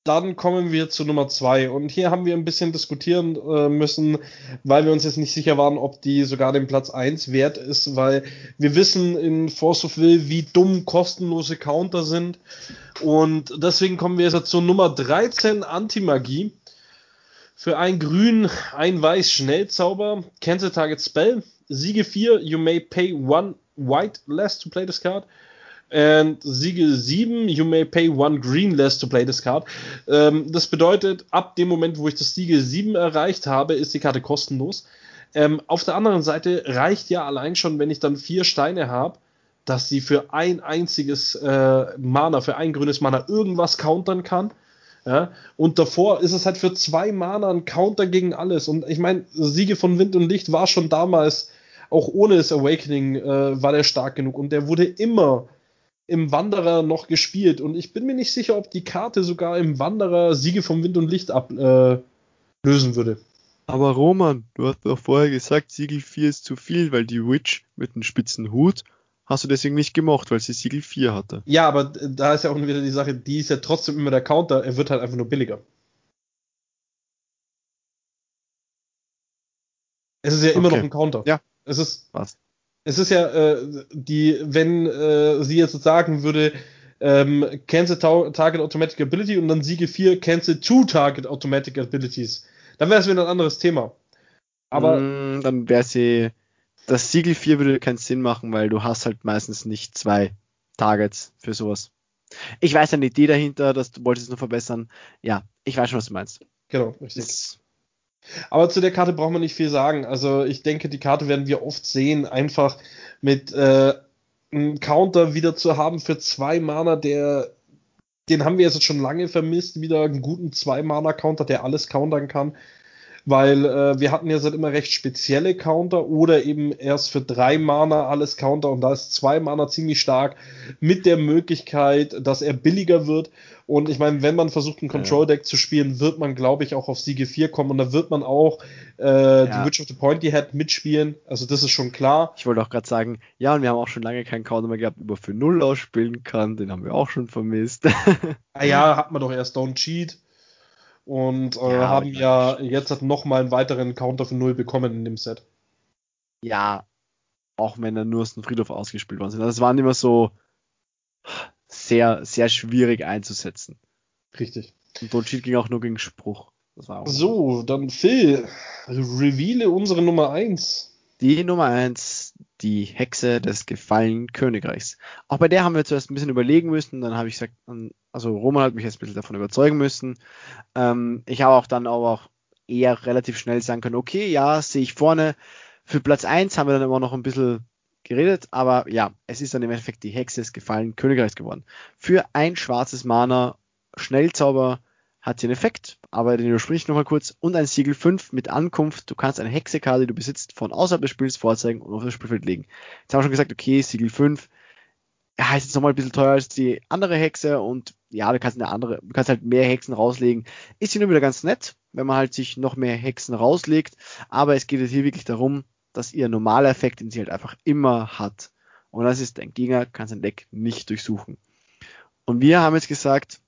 dann kommen wir zu Nummer zwei. Und hier haben wir ein bisschen diskutieren äh, müssen, weil wir uns jetzt nicht sicher waren, ob die sogar den Platz 1 wert ist, weil wir wissen in Force of Will, wie dumm kostenlose Counter sind. Und deswegen kommen wir jetzt zu Nummer 13, Anti-Magie. Für ein Grün, ein Weiß Schnellzauber, Cancel Target Spell, Siege 4, you may pay one white less to play this card. And Siege 7, you may pay one green less to play this card. Ähm, das bedeutet, ab dem Moment, wo ich das Siege 7 erreicht habe, ist die Karte kostenlos. Ähm, auf der anderen Seite reicht ja allein schon, wenn ich dann vier Steine habe, dass sie für ein einziges äh, Mana, für ein grünes Mana irgendwas countern kann. Ja? Und davor ist es halt für zwei Mana ein Counter gegen alles. Und ich meine, Siege von Wind und Licht war schon damals, auch ohne das Awakening, äh, war der stark genug. Und der wurde immer im Wanderer noch gespielt und ich bin mir nicht sicher, ob die Karte sogar im Wanderer Siege vom Wind und Licht ablösen äh, würde.
Aber Roman, du hast doch vorher gesagt, Siegel 4 ist zu viel, weil die Witch mit einem spitzen Hut hast du deswegen nicht gemacht, weil sie Siegel 4 hatte.
Ja, aber da ist ja auch wieder die Sache, die ist ja trotzdem immer der Counter, er wird halt einfach nur billiger. Es ist ja immer okay. noch ein Counter.
Ja.
Es ist. Was? Es ist ja äh, die, wenn äh, sie jetzt sagen würde, ähm, Cancel Target Automatic Ability und dann Siege 4 Cancel Two Target Automatic Abilities. Dann wäre es wieder ein anderes Thema.
Aber mm, dann wäre sie das Siegel 4 würde keinen Sinn machen, weil du hast halt meistens nicht zwei Targets für sowas. Ich weiß eine Idee dahinter, dass du wolltest es nur verbessern. Ja, ich weiß schon, was du meinst.
Genau, richtig. Das aber zu der Karte braucht man nicht viel sagen. Also ich denke, die Karte werden wir oft sehen, einfach mit äh, einem Counter wieder zu haben für zwei Mana, der den haben wir jetzt schon lange vermisst, wieder einen guten Zwei-Mana-Counter, der alles countern kann weil äh, wir hatten ja seit immer recht spezielle Counter oder eben erst für drei Mana alles Counter und da ist zwei Mana ziemlich stark mit der Möglichkeit, dass er billiger wird. Und ich meine, wenn man versucht, ein Control-Deck zu spielen, wird man, glaube ich, auch auf Siege 4 kommen und da wird man auch äh, ja. die Witch of the Pointy Head mitspielen. Also das ist schon klar.
Ich wollte auch gerade sagen, ja, und wir haben auch schon lange keinen Counter mehr gehabt, über für 0 ausspielen kann. Den haben wir auch schon vermisst.
ah ja, hat man doch erst Don't Cheat und äh, ja, haben ja jetzt noch mal einen weiteren Counter von 0 bekommen in dem Set.
Ja, auch wenn er nur aus dem Friedhof ausgespielt worden sind. Das waren immer so sehr, sehr schwierig einzusetzen.
Richtig.
Und Dolchit ging auch nur gegen Spruch.
so, dann Phil, reveale unsere Nummer 1.
Die Nummer 1, die Hexe des gefallenen Königreichs. Auch bei der haben wir zuerst ein bisschen überlegen müssen, dann habe ich gesagt, also Roman hat mich jetzt ein bisschen davon überzeugen müssen. Ähm, ich habe auch dann aber auch eher relativ schnell sagen können, okay, ja, sehe ich vorne. Für Platz 1 haben wir dann immer noch ein bisschen geredet, aber ja, es ist dann im Endeffekt die Hexe des gefallenen Königreichs geworden. Für ein schwarzes Mana, Schnellzauber, hat sie einen Effekt, aber den überspringe ich nochmal kurz. Und ein Siegel 5 mit Ankunft. Du kannst eine Hexekarte, die du besitzt, von außerhalb des Spiels vorzeigen und auf das Spielfeld legen. Jetzt haben wir schon gesagt, okay, Siegel 5 ja, ist jetzt nochmal ein bisschen teuer als die andere Hexe und ja, du kannst eine andere, du kannst halt mehr Hexen rauslegen. Ist hier nur wieder ganz nett, wenn man halt sich noch mehr Hexen rauslegt, aber es geht jetzt hier wirklich darum, dass ihr normaler Effekt, den sie halt einfach immer hat. Und das ist, dein Gegner kann sein Deck nicht durchsuchen. Und wir haben jetzt gesagt,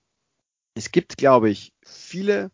es gibt, glaube ich, viele.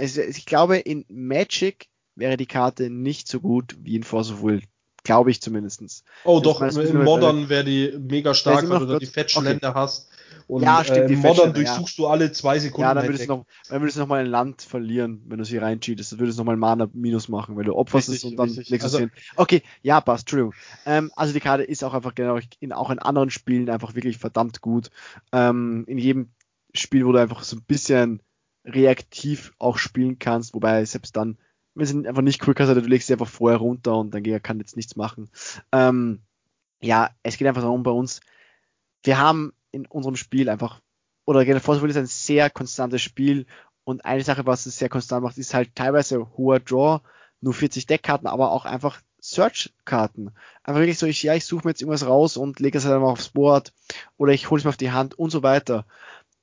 Also ich glaube, in Magic wäre die Karte nicht so gut wie in Force of Will. Glaube ich zumindestens.
Oh doch, in Modern wäre die mega stark, weil du da die fettschen okay. Hast.
Und ja, stimmt,
äh, Modern durchsuchst ja. du alle zwei Sekunden. Ja,
dann würdest, du noch, dann würdest du noch mal ein Land verlieren, wenn du sie reincheatest. Dann würdest du noch mal ein Mana Minus machen, weil du opferst es und dann legst also, hin. Okay, ja, passt, Entschuldigung. Ähm, also die Karte ist auch einfach genau in, auch in anderen Spielen einfach wirklich verdammt gut. Ähm, in jedem Spiel, wo du einfach so ein bisschen reaktiv auch spielen kannst, wobei selbst dann, wenn es einfach nicht cool kannst, du legst sie einfach vorher runter und Gegner kann jetzt nichts machen. Ähm, ja, es geht einfach darum bei uns, wir haben in unserem Spiel einfach, oder generell Force ist ein sehr konstantes Spiel und eine Sache, was es sehr konstant macht, ist halt teilweise hoher Draw, nur 40 Deckkarten, aber auch einfach Search-Karten. Einfach wirklich so, ich, ja, ich suche mir jetzt irgendwas raus und lege es halt einfach aufs Board oder ich hole es mir auf die Hand und so weiter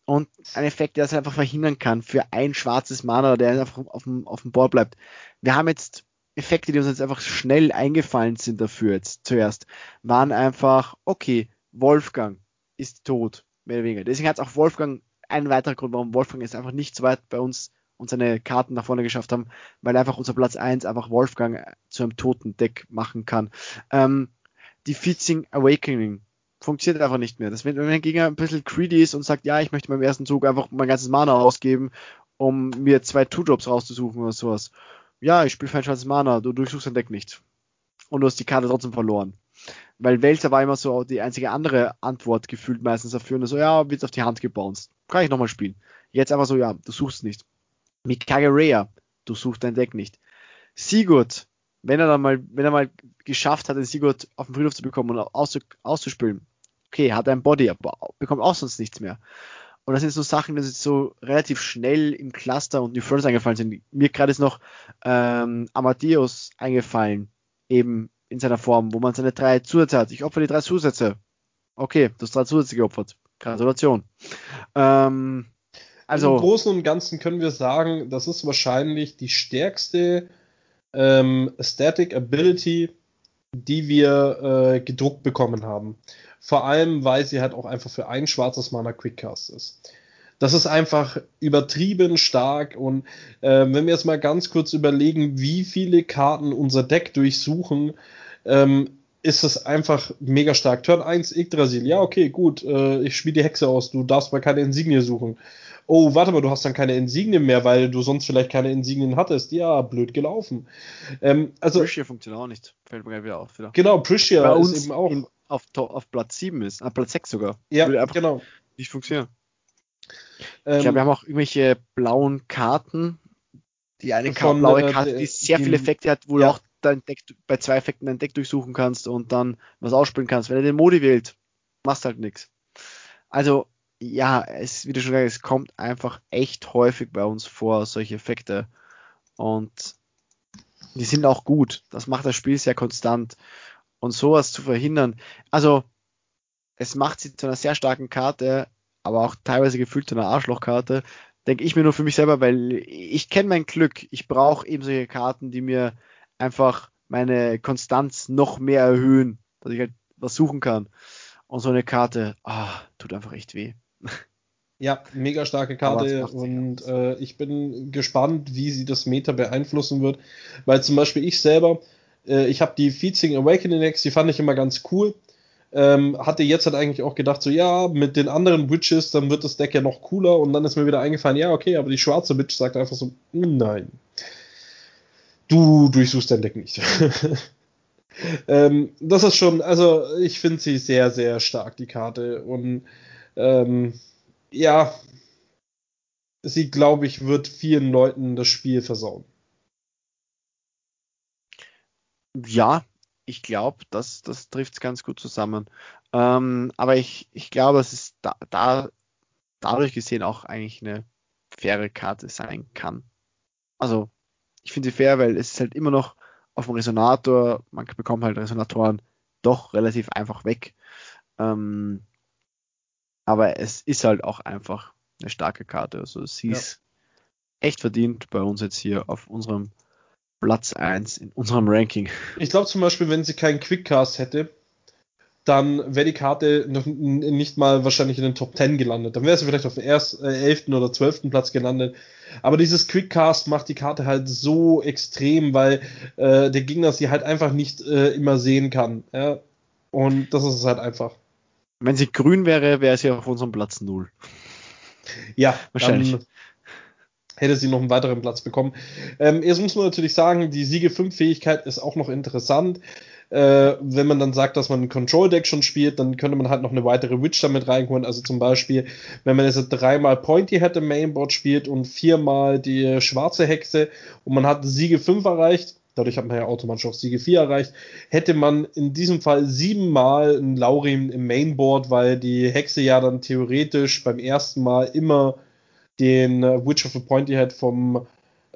und ein Effekt, der das einfach verhindern kann für ein schwarzes Mana, der einfach auf dem, auf dem Board bleibt. Wir haben jetzt Effekte, die uns jetzt einfach schnell eingefallen sind dafür jetzt zuerst, waren einfach, okay, Wolfgang ist tot, mehr oder weniger. Deswegen hat es auch Wolfgang ein weiterer Grund, warum Wolfgang jetzt einfach nicht so weit bei uns und seine Karten nach vorne geschafft haben, weil einfach unser Platz 1 einfach Wolfgang zu einem toten Deck machen kann. Ähm, die Featsing Awakening funktioniert einfach nicht mehr. Das, wenn, ein Gegner ein bisschen greedy ist und sagt, ja, ich möchte beim ersten Zug einfach mein ganzes Mana ausgeben, um mir zwei Two-Drops rauszusuchen oder sowas. Ja, ich spiele für ein schwarzes Mana, du durchsuchst dein Deck nicht. Und du hast die Karte trotzdem verloren. Weil Welzer war immer so die einzige andere Antwort gefühlt meistens dafür. Und so, ja, wird auf die Hand gebounced. Kann ich nochmal spielen. Jetzt einfach so, ja, du suchst nicht. Mikage Rhea, du suchst dein Deck nicht. Sigurd, wenn er dann mal, wenn er mal geschafft hat, den Sigurd auf den Friedhof zu bekommen und auszuspielen, okay, hat ein Body, aber bekommt auch sonst nichts mehr. Und das sind so Sachen, die so relativ schnell im Cluster und New Friends eingefallen sind. Mir gerade ist noch ähm, Amadeus eingefallen, eben in seiner Form, wo man seine drei Zusätze hat. Ich opfer die drei Zusätze. Okay, du hast drei Zusätze geopfert. Gratulation. Ähm,
also, Im Großen und Ganzen können wir sagen, das ist wahrscheinlich die stärkste ähm, Static Ability, die wir äh, gedruckt bekommen haben. Vor allem, weil sie halt auch einfach für ein schwarzes Mana Quickcast ist. Das ist einfach übertrieben stark und äh, wenn wir jetzt mal ganz kurz überlegen, wie viele Karten unser Deck durchsuchen, ähm, ist es einfach mega stark. Turn 1, Yggdrasil, ja, okay, gut, äh, ich spiele die Hexe aus, du darfst mal keine Insignie suchen. Oh, warte mal, du hast dann keine Insignien mehr, weil du sonst vielleicht keine Insignien hattest. Ja, blöd gelaufen. Ähm, also,
Priscia funktioniert auch nicht. Fällt mir gleich wieder auf. Wieder.
Genau, Priscia
Bei
ist eben auch.
auf, auf Platz 7 ist, ah, Platz 6 sogar.
ja, genau.
nicht funktionieren.
Ähm,
ich glaube, wir haben auch irgendwelche blauen Karten. Die eine
Von,
blaue
äh,
Karte, die sehr viele Effekte hat, wo
ja.
du auch dein Deck, bei zwei Effekten dein Deck durchsuchen kannst und dann was ausspielen kannst. Wenn er den Modi wählt, machst halt nichts. Also, ja, es, wie du schon gesagt hast, es kommt einfach echt häufig bei uns vor, solche Effekte. Und die sind auch gut. Das macht das Spiel sehr konstant. Und sowas zu verhindern, also es macht sie zu einer sehr starken Karte, aber auch teilweise gefühlt zu einer Arschlochkarte, denke ich mir nur für mich selber, weil ich kenne mein Glück. Ich brauche eben solche Karten, die mir einfach meine Konstanz noch mehr erhöhen, dass ich halt was suchen kann. Und so eine Karte, ah, tut einfach echt weh.
Ja, mega starke Karte und äh, ich bin gespannt, wie sie das Meta beeinflussen wird, weil zum Beispiel ich selber, äh, ich habe die Feeding Awakening Decks, die fand ich immer ganz cool. Ähm, hatte jetzt halt eigentlich auch gedacht, so ja, mit den anderen Witches, dann wird das Deck ja noch cooler und dann ist mir wieder eingefallen, ja, okay, aber die schwarze Witch sagt einfach so, nein. Du durchsuchst dein Deck nicht. ähm, das ist schon, also ich finde sie sehr, sehr stark, die Karte. Und ähm, ja, sie, glaube ich, wird vielen Leuten das Spiel versauen.
Ja, ich glaube, das, das trifft es ganz gut zusammen. Ähm, aber ich, ich glaube, es da, da dadurch gesehen auch eigentlich eine faire Karte sein kann. Also, ich finde sie fair, weil es ist halt immer noch auf dem Resonator, man bekommt halt Resonatoren doch relativ einfach weg. Ähm, aber es ist halt auch einfach eine starke Karte. Also sie
Ja.
ist echt verdient bei uns jetzt hier auf unserem Platz 1 in unserem Ranking.
Ich glaube zum Beispiel, wenn sie keinen Quickcast hätte, dann wäre die Karte noch nicht mal wahrscheinlich in den Top 10 gelandet. Dann wäre sie vielleicht auf dem ersten, äh, 11. oder 12. Platz gelandet. Aber dieses Quickcast macht die Karte halt so extrem, weil äh, der Gegner sie halt einfach nicht äh, immer sehen kann. Ja? Und das ist es halt einfach.
Wenn sie grün wäre, wäre sie auf unserem Platz 0.
Ja,
Wahrscheinlich.
Hätte sie noch einen weiteren Platz bekommen. Ähm, jetzt muss man natürlich sagen, die Siege 5 Fähigkeit ist auch noch interessant. Äh, wenn man dann sagt, dass man ein Control Deck schon spielt, dann könnte man halt noch eine weitere Witch damit reinholen. Also zum Beispiel, wenn man jetzt dreimal Pointy Head im Mainboard spielt und viermal die schwarze Hexe und man hat Siege 5 erreicht, dadurch hat man ja automatisch auch Siege 4 erreicht, hätte man in diesem Fall siebenmal einen Laurin im Mainboard, weil die Hexe ja dann theoretisch beim ersten Mal immer den äh, Witch of the Pointy Head vom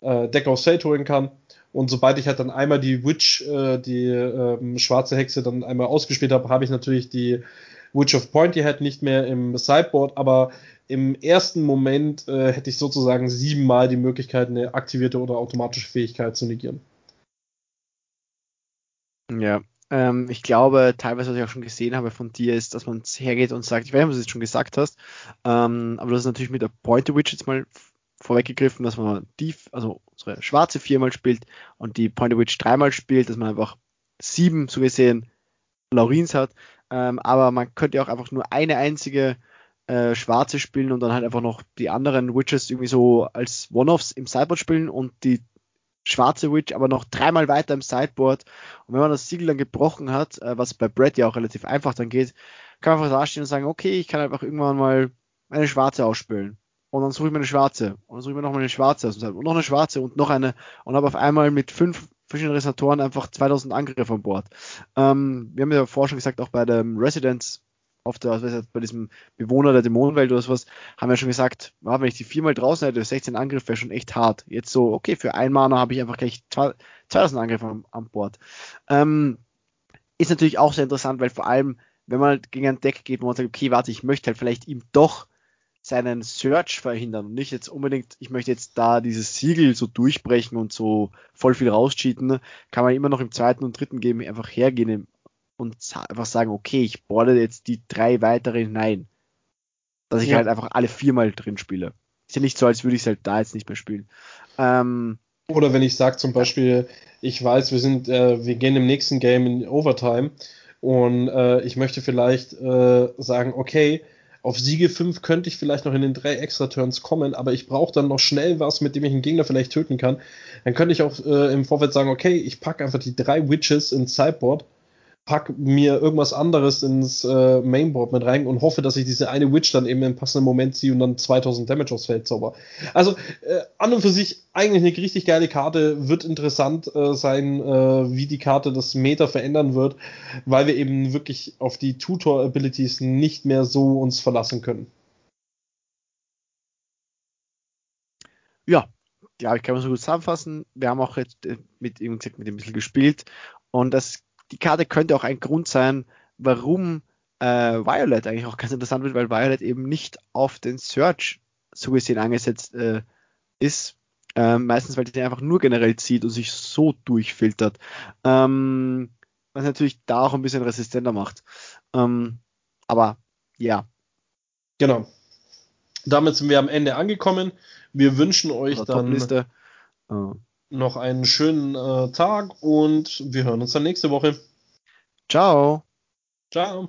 äh, Deck of State holen kann. Und sobald ich halt dann einmal die Witch, äh, die ähm, schwarze Hexe dann einmal ausgespielt habe, habe ich natürlich die Witch of Pointy Head nicht mehr im Sideboard, aber im ersten Moment äh, hätte ich sozusagen siebenmal die Möglichkeit, eine aktivierte oder automatische Fähigkeit zu negieren.
Ja, ähm, ich glaube, teilweise, was ich auch schon gesehen habe von dir, ist, dass man hergeht und sagt, ich weiß nicht, ob du es jetzt schon gesagt hast, ähm, aber das ist natürlich mit der Pointer Witch jetzt mal vorweggegriffen, dass man die, also unsere schwarze viermal spielt und die Pointer Witch dreimal spielt, dass man einfach sieben, so gesehen, Laurins hat. Ähm, aber man könnte auch einfach nur eine einzige äh, schwarze spielen und dann halt einfach noch die anderen Witches irgendwie so als One-Offs im Sideboard spielen und die schwarze Witch aber noch dreimal weiter im Sideboard. Und wenn man das Siegel dann gebrochen hat, äh, was bei Brett ja auch relativ einfach dann geht, kann man einfach dastehen und sagen, okay, ich kann einfach irgendwann mal eine schwarze ausspielen. Und dann suche ich mir eine schwarze. Und dann suche ich mir noch mal eine schwarze aus dem Sideboard. Und noch eine schwarze und noch eine. Und habe auf einmal mit fünf verschiedenen Resonatoren einfach 2000 Angriffe an Bord. Ähm, wir haben ja vorher schon gesagt, auch bei dem Residence auf der, also bei diesem Bewohner der Dämonenwelt oder sowas, haben wir schon gesagt, ja, wenn ich die viermal draußen hätte, 16 Angriffe wäre schon echt hart. Jetzt so, okay, für ein Mana habe ich einfach gleich 2000 Angriffe an, an Bord. Ähm, ist natürlich auch sehr interessant, weil vor allem, wenn man gegen ein Deck geht, wo man sagt, okay, warte, ich möchte halt vielleicht ihm doch seinen Search verhindern und nicht jetzt unbedingt, ich möchte jetzt da dieses Siegel so durchbrechen und so voll viel rauscheaten, kann man immer noch im zweiten und dritten Game einfach hergehen und einfach sagen, okay, ich boarde jetzt die drei weitere hinein. Dass ich
Ja.
halt einfach alle viermal drin spiele. Ist ja nicht so, als würde ich es halt da jetzt nicht mehr spielen. Ähm,
Oder wenn ich sage zum Beispiel, ich weiß, wir sind, äh, wir gehen im nächsten Game in Overtime Und äh, ich möchte vielleicht äh, sagen, okay, auf Siege 5 könnte ich vielleicht noch in den drei Extra-Turns kommen, aber ich brauche dann noch schnell was, mit dem ich einen Gegner vielleicht töten kann. Dann könnte ich auch äh, im Vorfeld sagen, okay, ich packe einfach die drei Witches ins Sideboard pack mir irgendwas anderes ins äh, Mainboard mit rein und hoffe, dass ich diese eine Witch dann eben im passenden Moment ziehe und dann 2000 Damage aufs Feld zauber. Also äh, an und für sich eigentlich eine richtig geile Karte, wird interessant äh, sein, äh, wie die Karte das Meta verändern wird, weil wir eben wirklich auf die Tutor-Abilities nicht mehr so uns verlassen können.
Ja, ja, ich kann man so gut zusammenfassen. Wir haben auch jetzt äh, mit, mit dem ein bisschen gespielt und das die Karte könnte auch ein Grund sein, warum äh, Violet eigentlich auch ganz interessant wird, weil Violet eben nicht auf den Search so gesehen angesetzt äh, ist. Ähm, meistens, weil die einfach nur generell zieht und sich so durchfiltert. Ähm, was natürlich da auch ein bisschen resistenter macht. Ähm, aber ja.
Genau. Damit sind wir am Ende angekommen. Wir wünschen euch dann uh noch einen schönen äh, Tag und wir hören uns dann nächste Woche.
Ciao.
Ciao.